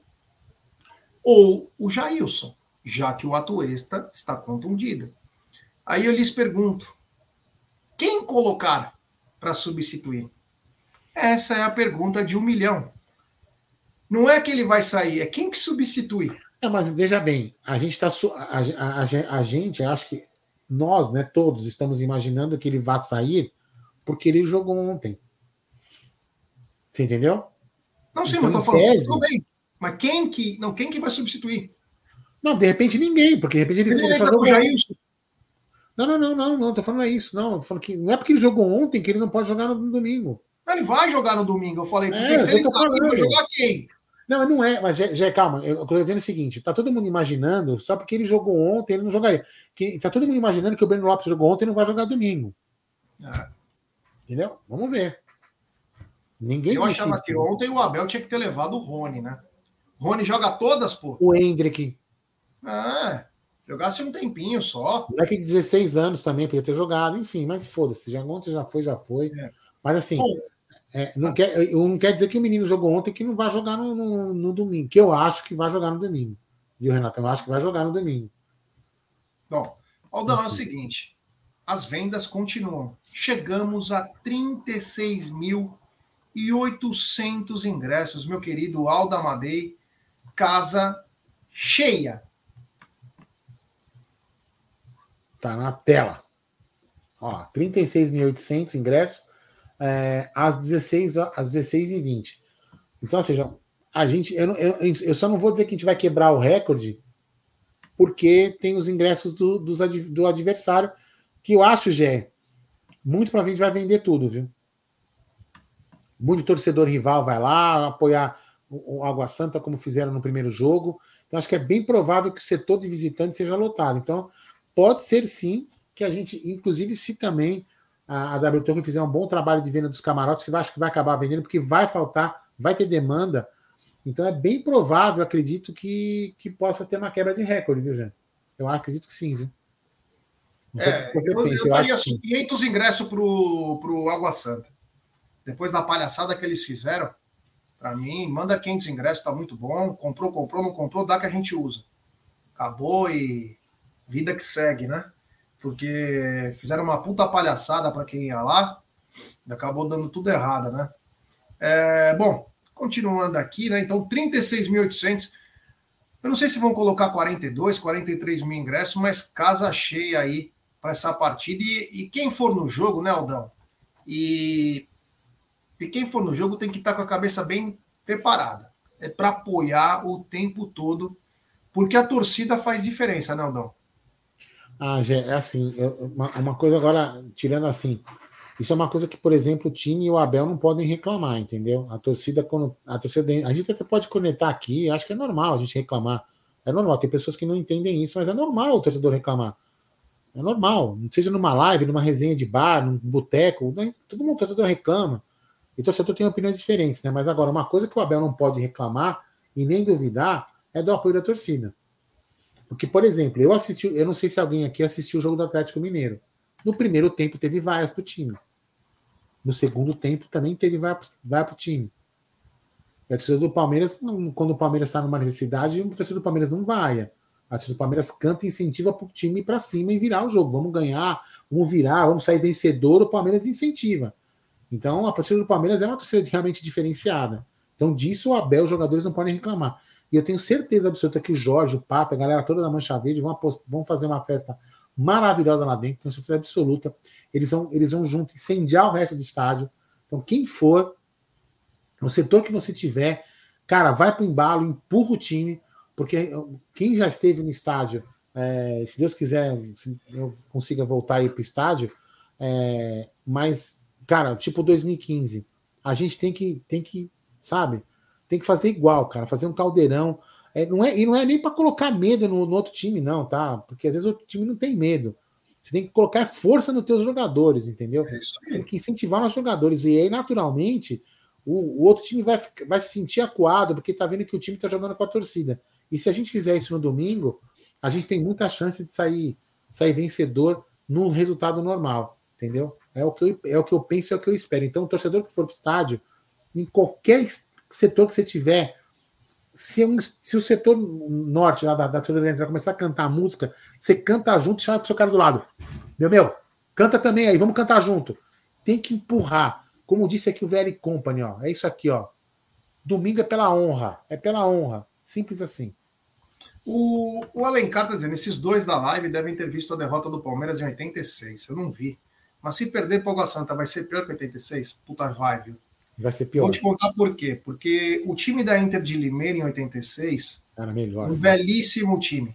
ou o Jailson, já que o Atuesta está contundido. Aí eu lhes pergunto: quem colocar para substituir? Essa é a pergunta de um milhão. Não é que ele vai sair, é quem que substitui. É, mas veja bem, a gente está. A, a, a, a, gente, acho que nós, né, todos, estamos imaginando que ele vai sair porque ele jogou ontem. Você entendeu? Não, sim, então, mas tô falando, tudo bem. Mas quem que. Não, quem que vai substituir? Não, de repente ninguém, porque de repente ele, ele só jogou. Não, não, não, não, não, tô falando é isso. Não, tô falando que não é porque ele jogou ontem que ele não pode jogar no domingo. Ele vai jogar no domingo, eu falei, porque é, se ele sabe, vai jogar quem? Não, não é, mas já, calma, eu tô dizendo o seguinte: tá todo mundo imaginando, só porque ele jogou ontem, ele não jogaria. Que, tá todo mundo imaginando que o Breno Lopes jogou ontem e não vai jogar domingo. É. Entendeu? Vamos ver. Ninguém Eu achava isso, que ontem o Abel tinha que ter levado o Rony, né? O Rony joga todas, pô. O Hendrick. É. Jogasse um tempinho só. Moleque de 16 anos também podia ter jogado, enfim, mas foda-se, já ontem já foi, já foi. É. Mas assim, Bom, é, não, quer, não quer dizer que o menino jogou ontem que não vai jogar no, no, no, domingo. Que eu acho que vai jogar no domingo. Viu, Renato? Eu acho que vai jogar no domingo. Bom, Aldão, é o seguinte: as vendas continuam. Chegamos a 36.800 ingressos, meu querido Aldo Amadei. Casa cheia. Tá na tela. Ó, 36.800 ingressos é, às 16 às 16 e 20 Então, ou seja, a gente, eu, eu, eu só não vou dizer que a gente vai quebrar o recorde, porque tem os ingressos do, dos, do adversário, que eu acho, Gé, muito provavelmente vai vender tudo, viu? Muito torcedor rival vai lá apoiar o, o Água Santa, como fizeram no primeiro jogo. Então, acho que é bem provável que o setor de visitantes seja lotado. Então, pode ser sim que a gente, inclusive, se também a, a W Torre fizer um bom trabalho de venda dos camarotes, que eu acho que vai acabar vendendo, porque vai faltar, vai ter demanda. Então é bem provável, acredito, que, que possa ter uma quebra de recorde, viu, Jean? Eu acredito que sim, viu? É, eu, eu, eu daria 500 ingressos para o Água Santa. Depois da palhaçada que eles fizeram, para mim, manda 500 ingressos, tá muito bom. Comprou, comprou, não comprou, dá que a gente usa. Acabou e vida que segue, né? Porque fizeram uma puta palhaçada para quem ia lá acabou dando tudo errado, né? É, bom, continuando aqui, né? Então, 36.800. Eu não sei se vão colocar 42, 43 mil ingressos, mas casa cheia aí para essa partida. E, e, quem for no jogo, né, Aldão? E, e quem for no jogo tem que estar tá com a cabeça bem preparada. É para apoiar o tempo todo, porque a torcida faz diferença, né, Aldão? Ah, é assim, uma, uma, coisa agora, tirando assim, isso é uma coisa que, por exemplo, o time e o Abel não podem reclamar, entendeu? A torcida, quando a torcida, a gente até pode conectar aqui, acho que é normal a gente reclamar. É normal, tem pessoas que não entendem isso, mas é normal o torcedor reclamar. É normal, seja numa live, numa resenha de bar, num boteco, né? todo mundo, torcedor reclama. E torcedor tem opiniões diferentes, né? Mas agora, uma coisa que o Abel não pode reclamar e nem duvidar é do apoio da torcida. Porque, por exemplo, eu assisti, eu não sei se alguém aqui assistiu o jogo do Atlético Mineiro. No primeiro tempo teve vaias para o time. No segundo tempo também teve vaia para o time. E a torcida do Palmeiras, quando o Palmeiras está numa necessidade, a torcida do Palmeiras não vai. A torcida do Palmeiras canta e incentiva para o time ir para cima e virar o jogo. Vamos ganhar, vamos virar, vamos sair vencedor. O Palmeiras incentiva. Então, a torcida do Palmeiras é uma torcida realmente diferenciada. Então, disso o Abel, os jogadores não podem reclamar. E eu tenho certeza absoluta que o Jorge, o Pata, a galera toda da Mancha Verde vão, vão fazer uma festa maravilhosa lá dentro, tenho certeza absoluta. Eles vão, eles vão junto incendiar o resto do estádio. Então, quem for, no setor que você tiver, cara, vai para o embalo, empurra o time, porque quem já esteve no estádio, é, se Deus quiser, se eu consiga voltar aí para o estádio, é, mas, cara, tipo 2015, a gente tem que, tem que, sabe, tem que fazer igual, cara, fazer um caldeirão. É, não é, e não é nem para colocar medo no, no, outro time, não, tá? Porque às vezes o time não tem medo. Você tem que colocar força nos teus jogadores, entendeu? É tem que incentivar os jogadores. E aí, naturalmente, o, o, outro time vai, vai se sentir acuado, porque tá vendo que o time tá jogando com a torcida. E se a gente fizer isso no domingo, a gente tem muita chance de sair, sair vencedor no resultado normal, entendeu? É o, que eu, é o que eu penso, é o que eu espero. Então, o torcedor que for pro estádio, em qualquer setor que você tiver, se, um, se o setor norte da, da, da vai começar a cantar música, você canta junto e chama o seu cara do lado. Meu, meu, canta também aí, vamos cantar junto. Tem que empurrar. Como disse aqui o Very Company, ó. É isso aqui, ó. Domingo é pela honra. É pela honra. Simples assim. O, o Alencar está dizendo: esses dois da live devem ter visto a derrota do Palmeiras em 86. Eu não vi. Mas se perder para o Santa, vai ser pior que 86? Puta, vai, viu? Vai ser pior. Vou te contar por quê. Porque o time da Inter de Limeira em 86 era melhor. Um né? belíssimo time.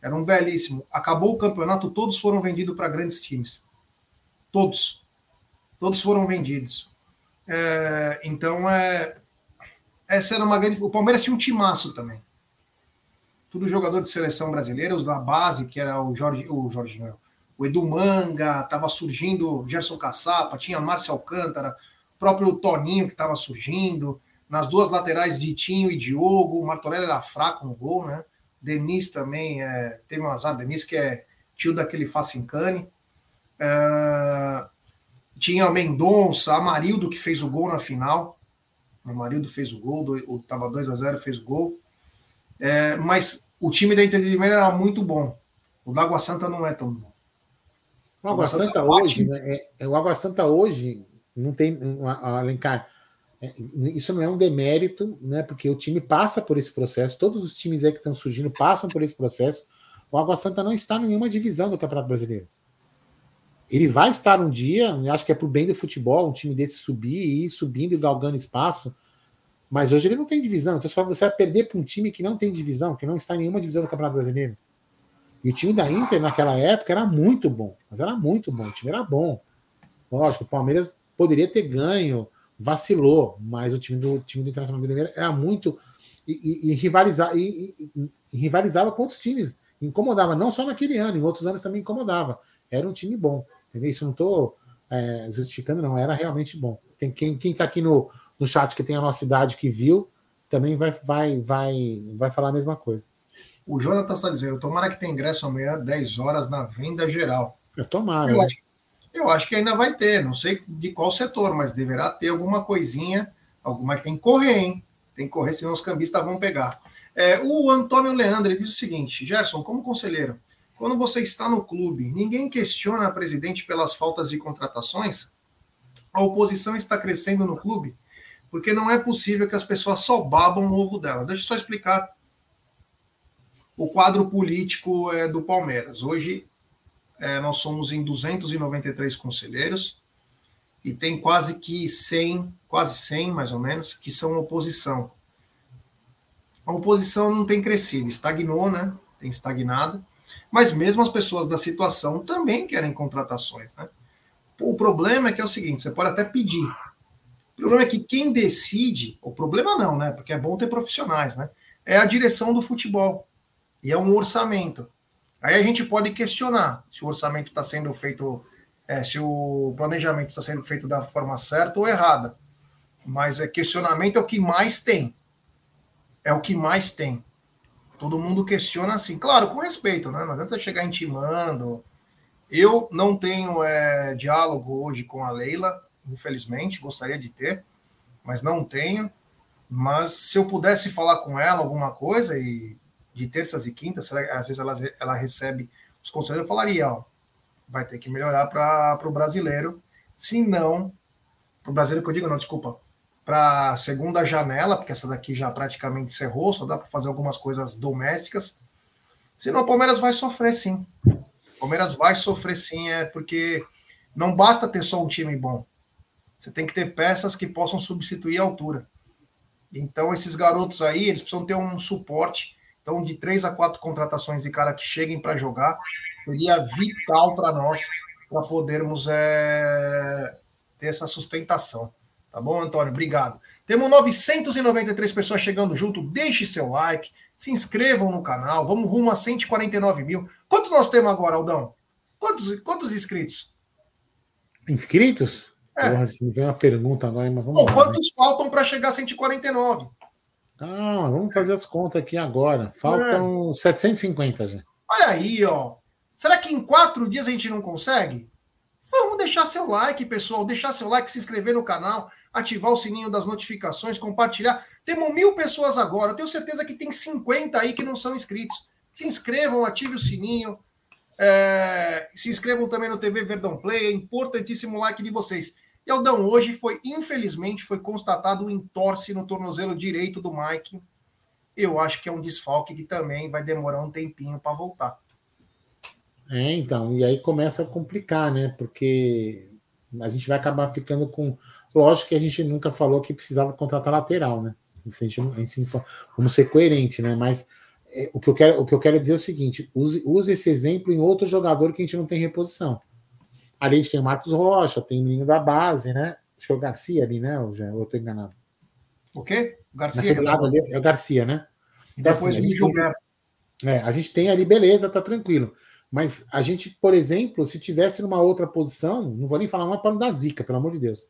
Era um belíssimo. Acabou o campeonato, todos foram vendidos para grandes times. Todos. Todos foram vendidos. É, então, é, essa era uma grande. O Palmeiras tinha um timaço também. Tudo jogador de seleção brasileira, os da base, que era o Jorge, o Jorginho, o Edu Manga, estava surgindo Gerson Caçapa, tinha Márcio Alcântara, próprio Toninho que estava surgindo, nas duas laterais de Tinho e Diogo, o Martorelli era fraco no gol, né? Denis também é, teve um azar, Denis que é tio daquele Facincani. É, tinha o Mendonça, Amarildo que fez o gol na final. O Amarildo fez o gol, estava 2 a 0 fez o gol. É, mas o time da Inter de Limeira era muito bom. O da Água Santa não é tão bom. O Água Santa, Santa hoje, né, é, é, o Água Santa hoje não tem Alencar. É, isso não é um demérito, né? Porque o time passa por esse processo. Todos os times aí que estão surgindo passam por esse processo. O Água Santa não está em nenhuma divisão do Campeonato Brasileiro. Ele vai estar um dia, acho que é para o bem do futebol, um time desse subir e ir subindo e galgando espaço. Mas hoje ele não tem divisão. Então você vai perder para um time que não tem divisão, que não está em nenhuma divisão do Campeonato Brasileiro. E o time da Inter naquela época era muito bom, mas era muito bom, o time era bom. Lógico, o Palmeiras poderia ter ganho, vacilou, mas o time do time do Internacional de Limeira era muito e, e, e, rivalizava, e, e, rivalizava com outros times, incomodava não só naquele ano, em outros anos também incomodava. Era um time bom, entendeu? Isso não estou é, justificando, não, era realmente bom. Tem quem quem está aqui no, no chat que tem a nossa idade que viu também vai vai vai vai falar a mesma coisa. O Jonathan está dizendo, tomara que tenha ingresso amanhã 10 horas na venda geral. Eu tomara. Eu, né? acho, eu acho que ainda vai ter, não sei de qual setor, mas deverá ter alguma coisinha, alguma que tem que correr, hein? Tem que correr, senão os cambistas vão pegar. É, o Antônio Leandro diz o seguinte: Gerson, como conselheiro, quando você está no clube, ninguém questiona a presidente pelas faltas de contratações? A oposição está crescendo no clube? Porque não é possível que as pessoas só babam o ovo dela. Deixa eu só explicar o quadro político é, do Palmeiras. Hoje é, nós somos em 293 conselheiros e tem quase que 100, quase 100 mais ou menos, que são oposição. A oposição não tem crescido, estagnou, né? Tem estagnado. Mas mesmo as pessoas da situação também querem contratações, né? O problema é que é o seguinte, você pode até pedir. O problema é que quem decide, o problema não, né? Porque é bom ter profissionais, né? É a direção do futebol. E é um orçamento. Aí a gente pode questionar se o orçamento está sendo feito, é, se o planejamento está sendo feito da forma certa ou errada. Mas é questionamento é o que mais tem. É o que mais tem. Todo mundo questiona assim, claro, com respeito, né? Não adianta chegar intimando. Eu não tenho é, diálogo hoje com a Leila, infelizmente, gostaria de ter, mas não tenho. Mas se eu pudesse falar com ela alguma coisa e de terças e quintas, às vezes ela, ela recebe os conselhos, eu falaria, ó, vai ter que melhorar para o brasileiro, se não, para o brasileiro que eu digo, não, desculpa, para a segunda janela, porque essa daqui já praticamente cerrou, só dá para fazer algumas coisas domésticas, senão o Palmeiras vai sofrer sim. O Palmeiras vai sofrer sim, é porque não basta ter só um time bom. Você tem que ter peças que possam substituir a altura. Então, esses garotos aí, eles precisam ter um suporte então, de três a quatro contratações de cara que cheguem para jogar seria vital para nós, para podermos é, ter essa sustentação. Tá bom, Antônio? Obrigado. Temos 993 pessoas chegando junto. Deixe seu like, se inscrevam no canal. Vamos rumo a 149 mil. Quantos nós temos agora, Aldão? Quantos, quantos inscritos? Inscritos? É. Porra, se me vem uma pergunta agora, mas vamos Bom, lá, Quantos né? faltam para chegar a 149? Calma, vamos fazer as contas aqui agora. Faltam é. 750 já. Olha aí, ó. Será que em quatro dias a gente não consegue? Vamos deixar seu like, pessoal. Deixar seu like, se inscrever no canal, ativar o sininho das notificações, compartilhar. Temos mil pessoas agora. Eu tenho certeza que tem 50 aí que não são inscritos. Se inscrevam, ative o sininho. É, se inscrevam também no TV Verdão Play. É importantíssimo o like de vocês. E Aldão, hoje foi, infelizmente, foi constatado um entorse no tornozelo direito do Mike. Eu acho que é um desfalque que também vai demorar um tempinho para voltar. É, então, e aí começa a complicar, né? Porque a gente vai acabar ficando com. Lógico que a gente nunca falou que precisava contratar lateral, né? A gente, a gente, vamos ser coerente, né? Mas é, o, que eu quero, o que eu quero dizer é o seguinte: use, use esse exemplo em outro jogador que a gente não tem reposição. Ali a gente tem o Marcos Rocha, tem o menino da base, né? Acho que é o Garcia ali, né? Ou, já, eu tô enganado. O quê? O Garcia. lado ali é o Garcia, né? E depois então, assim, o Gilberto. É, a gente tem ali, beleza, tá tranquilo. Mas a gente, por exemplo, se tivesse numa outra posição, não vou nem falar uma para não dar zica, pelo amor de Deus.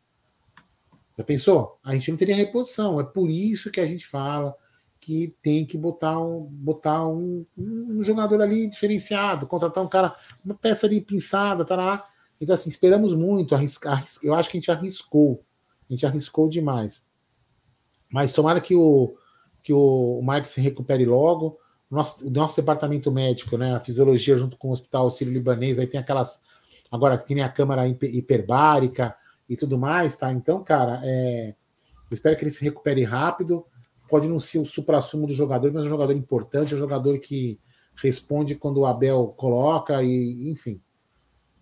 Já pensou? A gente não teria reposição. É por isso que a gente fala que tem que botar um, botar um, um jogador ali diferenciado, contratar um cara, uma peça ali pinçada, tá lá. Então, assim, esperamos muito. Arriscar, eu acho que a gente arriscou. A gente arriscou demais. Mas tomara que o, que o Mike se recupere logo nosso, nosso departamento médico, né, a fisiologia junto com o Hospital Sírio Libanês, aí tem aquelas. Agora que tem a câmara hiperbárica e tudo mais, tá? Então, cara, é, eu espero que ele se recupere rápido. Pode não ser o supra-sumo do jogador, mas é um jogador importante, é um jogador que responde quando o Abel coloca, e enfim.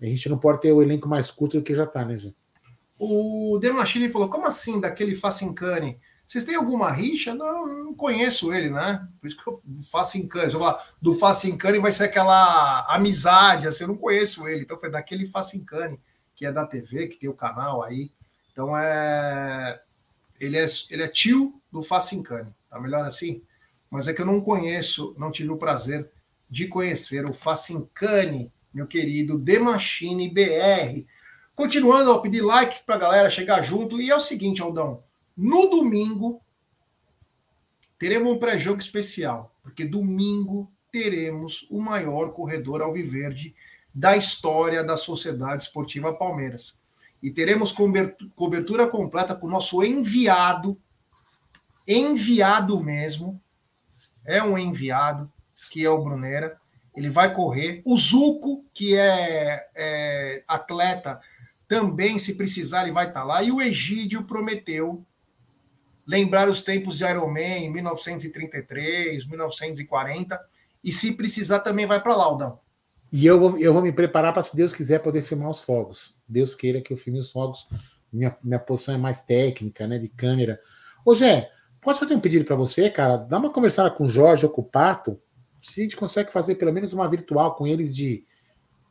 A gente não pode ter o elenco mais curto do que já tá, né, gente? O Demachini falou: como assim, daquele Facincani? Vocês têm alguma rixa? Não, não conheço ele, né? Por isso que eu faço encane. Se eu falar do faço encane, vai ser aquela amizade, assim, eu não conheço ele. Então foi daquele faço encane, que é da TV, que tem o canal aí. Então é. Ele é, ele é tio do faço encane, tá melhor assim? Mas é que eu não conheço, não tive o prazer de conhecer o Facincane, meu querido Demachine BR. Continuando, eu pedir like para a galera chegar junto. E é o seguinte, Aldão. No domingo, teremos um pré-jogo especial, porque domingo teremos o maior corredor alviverde da história da Sociedade Esportiva Palmeiras. E teremos cobertura completa com o nosso enviado, enviado mesmo, é um enviado, que é o Brunera. Ele vai correr. O Zuco, que é, é atleta, também, se precisar, ele vai estar lá. E o Egídio prometeu lembrar os tempos de Iron Man, 1933, 1940, e se precisar também vai para lá, Aldão. E eu vou, eu vou me preparar para, se Deus quiser, poder filmar os fogos. Deus queira que eu filme os fogos. Minha, minha posição é mais técnica, né, de câmera. Ô, Gé, posso fazer um pedido para você, cara? Dá uma conversada com o Jorge ou com o Pato, se a gente consegue fazer pelo menos uma virtual com eles de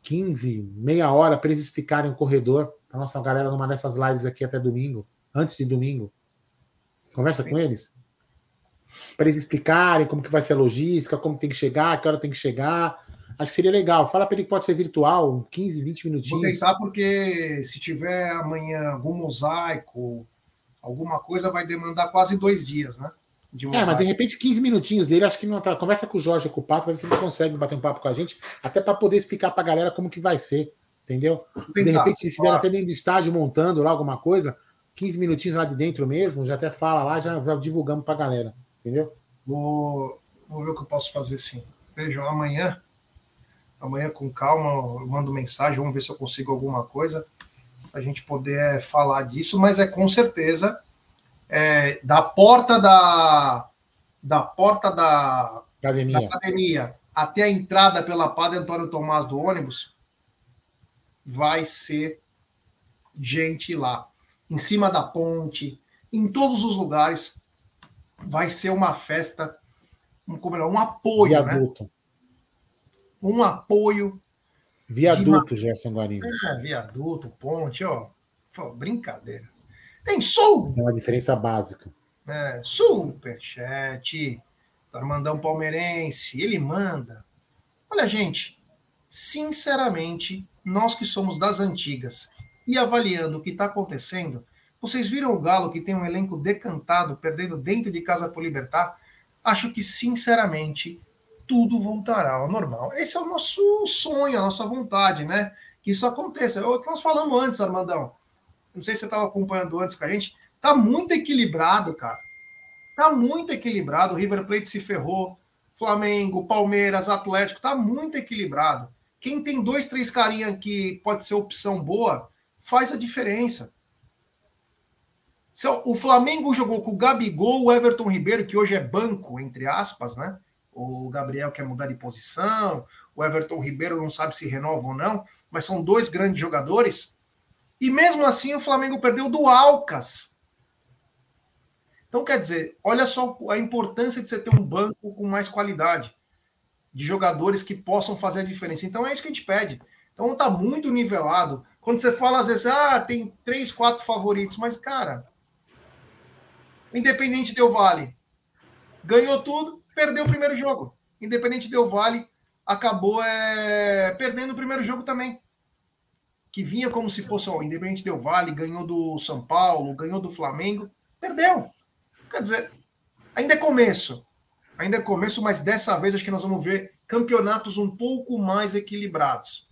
15, meia hora, para eles explicarem o corredor, para nossa galera numa dessas lives aqui até domingo, antes de domingo. Conversa com eles. Para eles explicarem como que vai ser a logística, como tem que chegar, que hora tem que chegar. Acho que seria legal. Fala para ele que pode ser virtual, 15, 20 minutinhos. Vou tentar, porque se tiver amanhã algum mosaico, alguma coisa, vai demandar quase dois dias, né? De é, mas de repente 15 minutinhos dele, acho que não tá. Conversa com o Jorge com o Pato, vai ver se ele consegue bater um papo com a gente, até para poder explicar para a galera como que vai ser, entendeu? De repente, se estiver até dentro do estádio montando lá alguma coisa, 15 minutinhos lá de dentro mesmo, já até fala lá, já, já divulgamos pra galera, entendeu? Vou, vou ver o que eu posso fazer sim. Vejam, amanhã, amanhã com calma, eu mando mensagem, vamos ver se eu consigo alguma coisa a gente poder falar disso, mas é com certeza é, da porta da da porta da academia. da academia até a entrada pela Padre Antônio Tomás do ônibus vai ser gente lá em cima da ponte, em todos os lugares. Vai ser uma festa, um, como é, um apoio, né? Viaduto. né? Um apoio. Viaduto, de... Gerson Guarino. É, viaduto, ponte, ó. Pô, brincadeira. Tem sul! É uma diferença básica. É, superchat. Armandão Palmeirense, ele manda. Olha, gente, sinceramente, nós que somos das antigas, e avaliando o que está acontecendo, vocês viram o Galo que tem um elenco decantado, perdendo dentro de casa por Libertar? Acho que, sinceramente, tudo voltará ao normal. Esse é o nosso sonho, a nossa vontade, né? Que isso aconteça. É o que nós falamos antes, Armandão. Não sei se você estava acompanhando antes com a gente. Tá muito equilibrado, cara. Tá muito equilibrado. O River Plate se ferrou. Flamengo, Palmeiras, Atlético, tá muito equilibrado. Quem tem dois, três carinha que pode ser opção boa, faz a diferença. O Flamengo jogou com o Gabigol, o Everton Ribeiro, que hoje é banco, entre aspas, né? O Gabriel quer mudar de posição, o Everton Ribeiro não sabe se renova ou não, mas são dois grandes jogadores. E mesmo assim o Flamengo perdeu do Alcas. Então, quer dizer, olha só a importância de você ter um banco com mais qualidade, de jogadores que possam fazer a diferença. Então, é isso que a gente pede. Então, tá muito nivelado. Quando você fala, às vezes, ah, tem três, quatro favoritos, mas, cara, Independente Del Vale ganhou tudo, perdeu o primeiro jogo. Independente Del Vale acabou é, perdendo o primeiro jogo também. Que vinha como se fosse o Independente Del Vale, ganhou do São Paulo, ganhou do Flamengo, perdeu. Quer dizer, ainda é começo. Ainda é começo, mas dessa vez acho que nós vamos ver campeonatos um pouco mais equilibrados.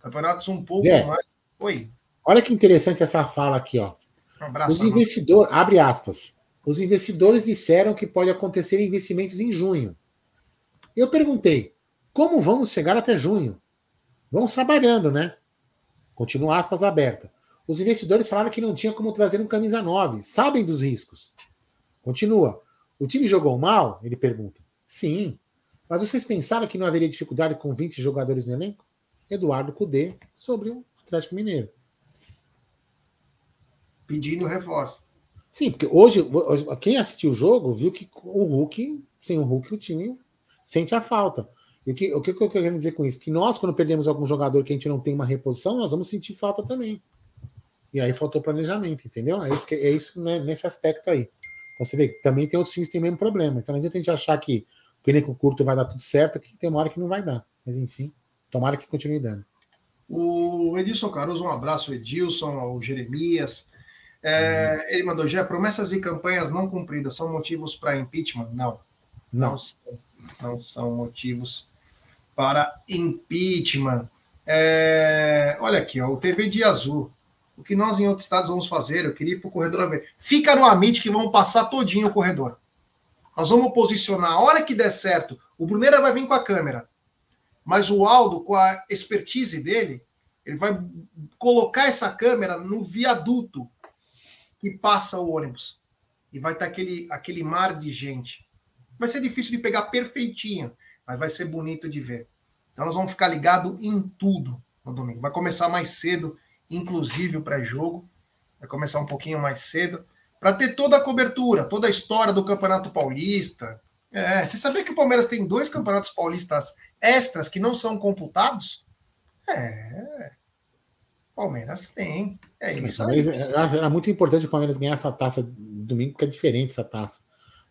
Campeonatos um pouco é. mais. Oi. Olha que interessante essa fala aqui, ó. Um abraço, Os investidores, abre aspas. Os investidores disseram que pode acontecer investimentos em junho. Eu perguntei, como vamos chegar até junho? Vamos trabalhando, né? Continua aspas aberta. Os investidores falaram que não tinha como trazer um camisa 9. Sabem dos riscos. Continua. O time jogou mal? Ele pergunta. Sim. Mas vocês pensaram que não haveria dificuldade com 20 jogadores no elenco? Eduardo Cudê sobre o Atlético Mineiro. Pedindo reforço. Sim, porque hoje, quem assistiu o jogo viu que o Hulk, sem o Hulk, o time sente a falta. E o que, o que eu quero dizer com isso? Que nós, quando perdemos algum jogador que a gente não tem uma reposição, nós vamos sentir falta também. E aí faltou planejamento, entendeu? É isso, que, é isso né, nesse aspecto aí. Então você vê que também tem outros times que têm o mesmo problema. Então não adianta a gente achar que o elenco curto vai dar tudo certo, que tem uma hora que não vai dar. Mas enfim, tomara que continue dando. O Edilson Caruso, um abraço, Edilson, o Jeremias. É, uhum. Ele mandou, já promessas e campanhas não cumpridas são motivos para impeachment? Não. Não. Não são, não são motivos para impeachment. É, olha aqui, ó, o TV de Azul. O que nós em outros estados vamos fazer? Eu queria ir para o corredor ver. Fica no Amit que vamos passar todinho o corredor. Nós vamos posicionar. A hora que der certo, o Bruneira vai vir com a câmera. Mas o Aldo, com a expertise dele, ele vai colocar essa câmera no viaduto que passa o ônibus. E vai estar aquele, aquele mar de gente. Vai ser difícil de pegar perfeitinho, mas vai ser bonito de ver. Então nós vamos ficar ligados em tudo no domingo. Vai começar mais cedo inclusive o pré-jogo. Vai começar um pouquinho mais cedo, para ter toda a cobertura, toda a história do Campeonato Paulista. É, você sabia que o Palmeiras tem dois campeonatos paulistas extras que não são computados? É. Palmeiras tem. É isso aí. Era muito importante o Palmeiras ganhar essa taça domingo, porque é diferente essa taça.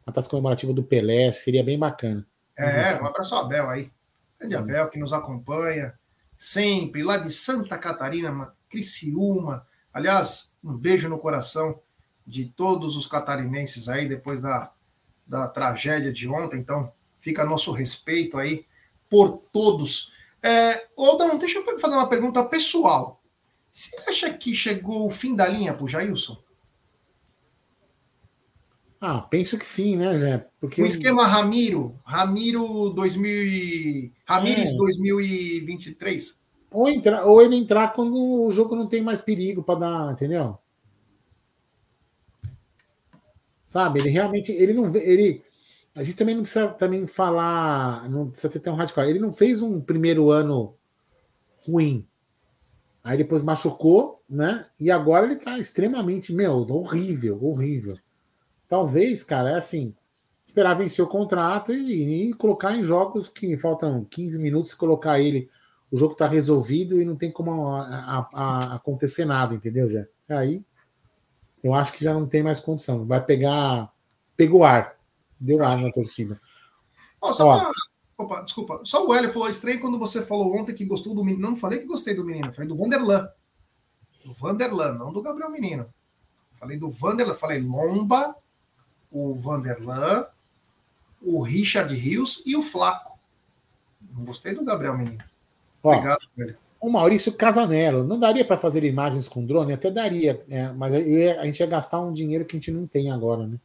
Uma taça comemorativa do Pelé, seria bem bacana. É, um abraço ao Abel aí. Grande Abel que nos acompanha sempre, lá de Santa Catarina, Criciúma. Aliás, um beijo no coração de todos os catarinenses aí, depois da, da tragédia de ontem. Então, fica nosso respeito aí por todos. É, Aldão, deixa eu fazer uma pergunta pessoal. Você acha que chegou o fim da linha para o Jailson? Ah, penso que sim, né, Jé? Porque... O esquema Ramiro, Ramiro 2000 Ramires é. 2023. Ou, entrar, ou ele entrar quando o jogo não tem mais perigo para dar, entendeu? Sabe, ele realmente, ele não ele a gente também não precisa também falar, não precisa ter tão radical. Ele não fez um primeiro ano ruim. Aí depois machucou, né? E agora ele tá extremamente, meu, horrível, horrível. Talvez, cara, é assim, esperar vencer o contrato e, e, colocar em jogos que faltam 15 minutos, colocar ele o jogo está resolvido e não tem como a, a, a acontecer nada, entendeu, já? Aí eu acho que já não tem mais condição. Vai pegar. Pegou ar. Deu ar na torcida. Oh, só pra... Opa, desculpa. Só o Hélio falou estranho quando você falou ontem que gostou do menino. Não falei que gostei do menino, falei do Vanderlan. Do Vanderlan, não do Gabriel Menino. Falei do Vanderlan, falei Lomba, o Vanderlan, o Richard Rios e o Flaco. Não gostei do Gabriel Menino. Ó, Obrigado, velho. O Maurício Casanello, não daria para fazer imagens com drone? Até daria, é, mas a gente ia gastar um dinheiro que a gente não tem agora, né?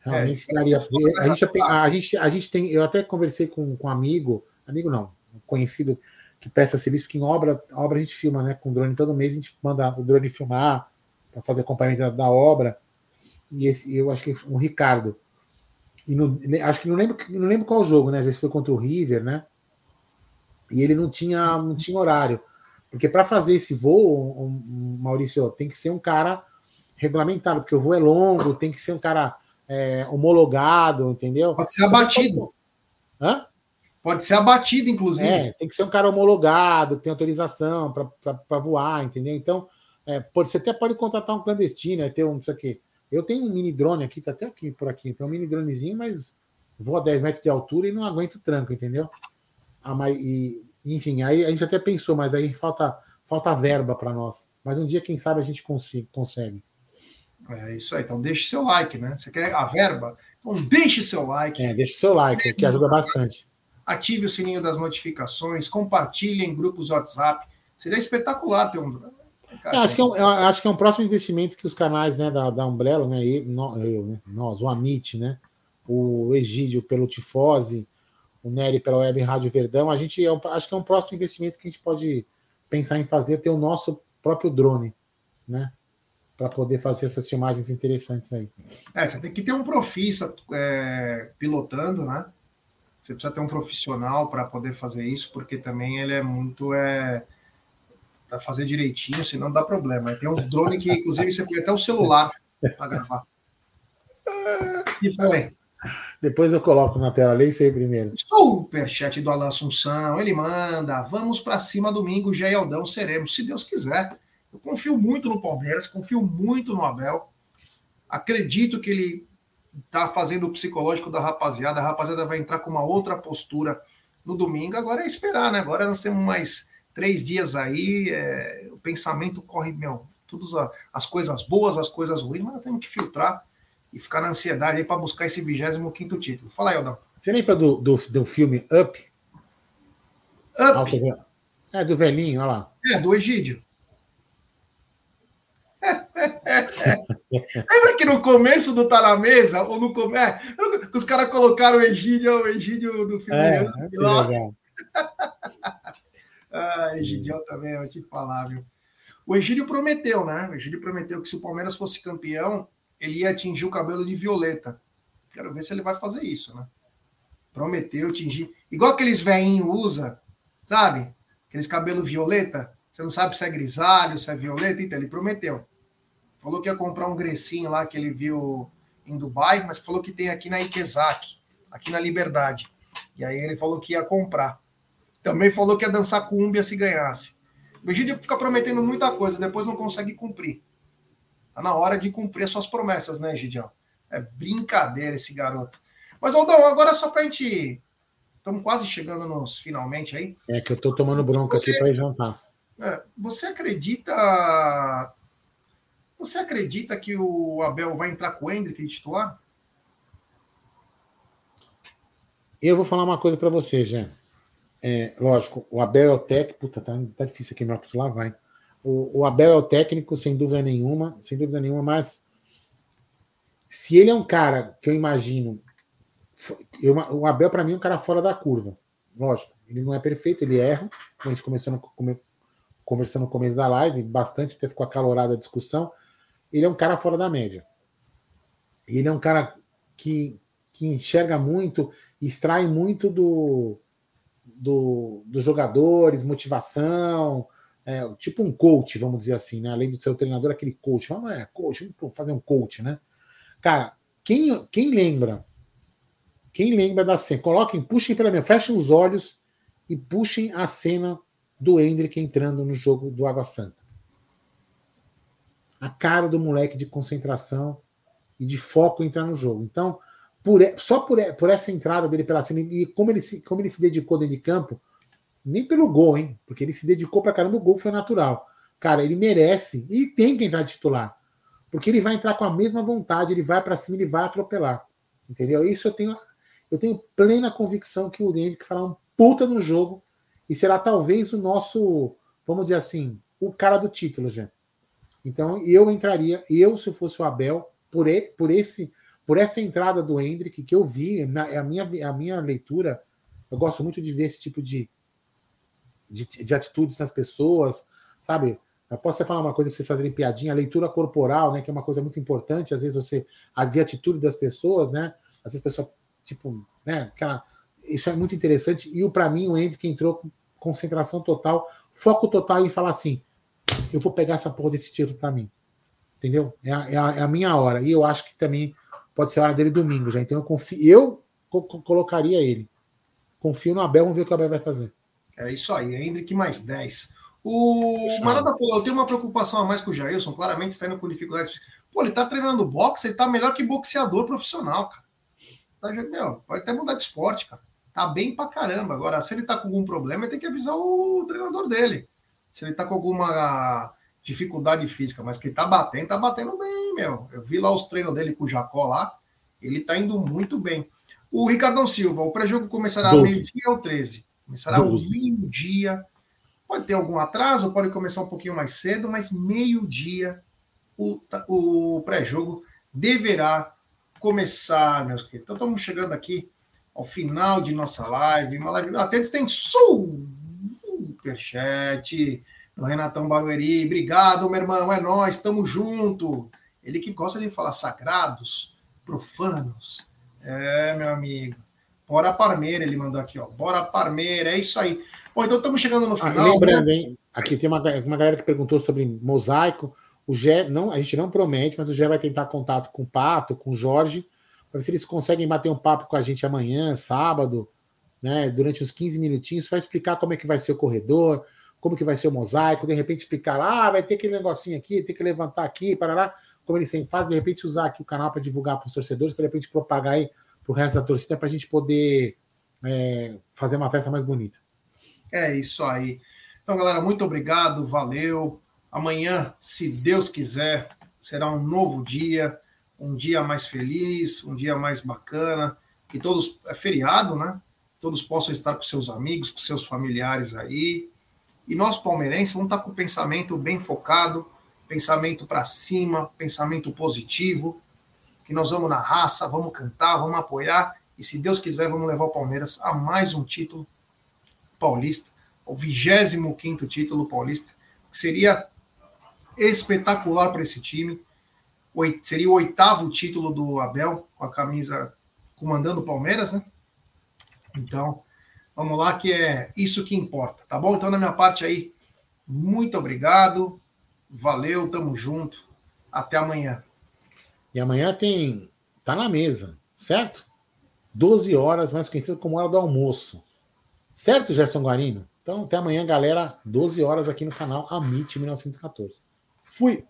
Realmente é, daria. A gente, a, gente, a gente tem. Eu até conversei com, com um amigo, amigo não, conhecido que presta serviço, que em obra, obra a gente filma, né? Com drone todo mês, a gente manda o drone filmar para fazer acompanhamento da, da, obra. E esse, eu acho que o Ricardo. E no, acho que não lembro, não lembro qual jogo, né? Às vezes foi contra o River, né? E ele não tinha, não tinha horário. Porque para fazer esse voo, um, um, Maurício, tem que ser um cara regulamentado, porque o voo é longo, tem que ser um cara é, homologado, entendeu? Pode ser abatido. Hã? Pode ser abatido, inclusive. É, tem que ser um cara homologado, tem autorização para voar, entendeu? Então, é, pode, você até pode contratar um clandestino, é ter um, isso aqui. Eu tenho um mini drone aqui, tá até aqui por aqui, tem um mini dronezinho, mas vou a 10 metros de altura e não aguento o tranco, entendeu? Ah, mas, e, enfim, aí a gente até pensou, mas aí falta, falta verba para nós. Mas um dia, quem sabe, a gente consiga, consegue. É isso aí, então deixe seu like, né? Você quer a verba? Então deixe seu like. É, deixe seu like, que ajuda bastante. Ative o sininho das notificações, compartilhe em grupos WhatsApp. Seria espetacular ter um. Cara, acho, que é um, acho que é um próximo investimento que os canais né, da, da Umbrella, né, eu, né, nós, o Amit, né, o Egídio pelo Tifose, o Nery pela Web Rádio Verdão, a gente é, acho que é um próximo investimento que a gente pode pensar em fazer, ter o nosso próprio drone, né? Para poder fazer essas filmagens interessantes aí. É, você tem que ter um profissa é, pilotando, né? Você precisa ter um profissional para poder fazer isso, porque também ele é muito. É, para fazer direitinho, senão dá problema. Tem uns drones que, inclusive, você põe até o celular para gravar. E foi. Depois eu coloco na tela, leia isso aí primeiro. Superchat do Alan Assunção, ele manda, vamos para cima domingo, Aldão seremos, se Deus quiser. Eu confio muito no Palmeiras, confio muito no Abel. Acredito que ele está fazendo o psicológico da rapaziada, a rapaziada vai entrar com uma outra postura no domingo, agora é esperar, né? Agora nós temos mais três dias aí, é... o pensamento corre, meu, todas as coisas boas, as coisas ruins, mas nós temos que filtrar e ficar na ansiedade aí para buscar esse 25 título. Fala aí, Aldão. Você lembra do, do, do filme Up? Up? É, do velhinho, olha lá. É, do Egídio. [laughs] Lembra que no começo do Tá na Mesa, ou no começo, é, os caras colocaram o Egídio, o Egídio do filme. É, é [laughs] ah, Egidio também, eu vou te falar, viu? O Egídio prometeu, né? O Egídio prometeu que se o Palmeiras fosse campeão, ele ia atingir o cabelo de violeta. Quero ver se ele vai fazer isso, né? Prometeu atingir. Igual aqueles veinhos usa, sabe? Aqueles cabelo violeta. Você não sabe se é grisalho, se é violeta. Então, ele prometeu. Falou que ia comprar um grecinho lá que ele viu em Dubai, mas falou que tem aqui na Ikezak, aqui na Liberdade. E aí ele falou que ia comprar. Também falou que ia dançar cúmbia se ganhasse. O Egídio fica prometendo muita coisa, depois não consegue cumprir. Tá na hora de cumprir as suas promessas, né, Gidião? É brincadeira esse garoto. Mas, Aldão, agora só pra gente. Estamos quase chegando nos finalmente aí. É que eu tô tomando bronca você, aqui para ir jantar. É, você acredita. Você acredita que o Abel vai entrar com o Hendrick titular? Eu vou falar uma coisa para você, Jean. É, lógico, o Abel é o técnico. Puta, tá, tá difícil aqui, meu lá vai. O, o, Abel é o técnico, sem dúvida nenhuma, sem dúvida nenhuma, mas se ele é um cara que eu imagino. Eu, o Abel, para mim, é um cara fora da curva. Lógico, ele não é perfeito, ele erra. A gente começou no, conversando no começo da live, bastante, até ficou acalorada a discussão. Ele é um cara fora da média. Ele é um cara que, que enxerga muito, extrai muito do, do, dos jogadores, motivação, é, tipo um coach, vamos dizer assim, né? Além do seu treinador, aquele coach. Vamos, é, coach, vamos fazer um coach, né? Cara, quem, quem lembra? Quem lembra da cena? Coloquem, puxem pela minha, fechem os olhos e puxem a cena do Hendrick entrando no jogo do Água Santa. A cara do moleque de concentração e de foco entrar no jogo. Então, por, só por, por essa entrada dele pela cena e como ele, se, como ele se dedicou dentro de campo, nem pelo gol, hein? Porque ele se dedicou pra caramba, o gol foi natural. Cara, ele merece e tem que entrar de titular. Porque ele vai entrar com a mesma vontade, ele vai para cima, ele vai atropelar. Entendeu? Isso eu tenho, eu tenho plena convicção que o Henrique fará um puta no jogo e será talvez o nosso, vamos dizer assim, o cara do título, já. Então, eu entraria, eu se fosse o Abel, por, por esse por essa entrada do Hendrick que eu vi, a minha, a minha leitura, eu gosto muito de ver esse tipo de, de, de atitudes nas pessoas, sabe? Eu posso falar uma coisa para vocês fazerem piadinha, a leitura corporal, né? Que é uma coisa muito importante. Às vezes você ver a atitude das pessoas, né? Às vezes a pessoa, tipo, né? Aquela, isso é muito interessante. E para mim, o Hendrick entrou com concentração total, foco total em falar assim: eu vou pegar essa porra desse título para mim. Entendeu? É é, a, é a, minha hora. E eu acho que também pode ser a hora dele domingo já. Então eu confio, eu co colocaria ele. Confio no Abel, vamos ver o que o Abel vai fazer. É isso aí, Hendrick mais 10. O Marada falou: eu tenho uma preocupação a mais com o Jailson, claramente está indo com dificuldades. Pô, ele tá treinando boxe, ele tá melhor que boxeador profissional, cara. Tá, meu, pode até mudar de esporte, cara. Tá bem pra caramba. Agora, se ele tá com algum problema, ele tem que avisar o treinador dele. Se ele tá com alguma dificuldade física, mas que tá batendo, tá batendo bem, meu. Eu vi lá os treinos dele com o Jacó lá, ele tá indo muito bem. O Ricardão Silva, o pré-jogo começará meio-dia ou 13? Começará ao meio-dia. Pode ter algum atraso, pode começar um pouquinho mais cedo, mas meio-dia o, o pré-jogo deverá começar, meus queridos. Então estamos chegando aqui ao final de nossa live. Uma live até tem superchat do Renatão Barueri. Obrigado, meu irmão. É nós, estamos junto. Ele que gosta de falar sagrados, profanos. É, meu amigo. Bora Parmeira, ele mandou aqui, ó. Bora Parmeira, é isso aí. Bom, então estamos chegando no ah, final. Ah, lembrando, hein? Aqui tem uma, uma galera que perguntou sobre mosaico. O Gé, não, a gente não promete, mas o Gé vai tentar contato com o Pato, com o Jorge, para ver se eles conseguem bater um papo com a gente amanhã, sábado, né? Durante uns 15 minutinhos, vai explicar como é que vai ser o corredor, como que vai ser o mosaico, de repente explicar, ah, vai ter aquele negocinho aqui, tem que levantar aqui, para lá, como ele sempre faz, de repente usar aqui o canal para divulgar para os torcedores, para de repente propagar aí para o resto da torcida, para a gente poder é, fazer uma festa mais bonita. É isso aí. Então, galera, muito obrigado, valeu. Amanhã, se Deus quiser, será um novo dia, um dia mais feliz, um dia mais bacana. Que todos, é feriado, né? Todos possam estar com seus amigos, com seus familiares aí. E nós, palmeirenses, vamos estar com o pensamento bem focado, pensamento para cima, pensamento positivo, que nós vamos na raça, vamos cantar, vamos apoiar. E se Deus quiser, vamos levar o Palmeiras a mais um título paulista, o 25 título paulista, que seria espetacular para esse time. Seria o oitavo título do Abel, com a camisa comandando o Palmeiras, né? Então, vamos lá, que é isso que importa, tá bom? Então, da minha parte aí, muito obrigado, valeu, tamo junto, até amanhã. E amanhã tem. tá na mesa, certo? 12 horas, mais conhecido como hora do almoço. Certo, Gerson Guarino? Então, até amanhã, galera, 12 horas aqui no canal Amit 1914. Fui!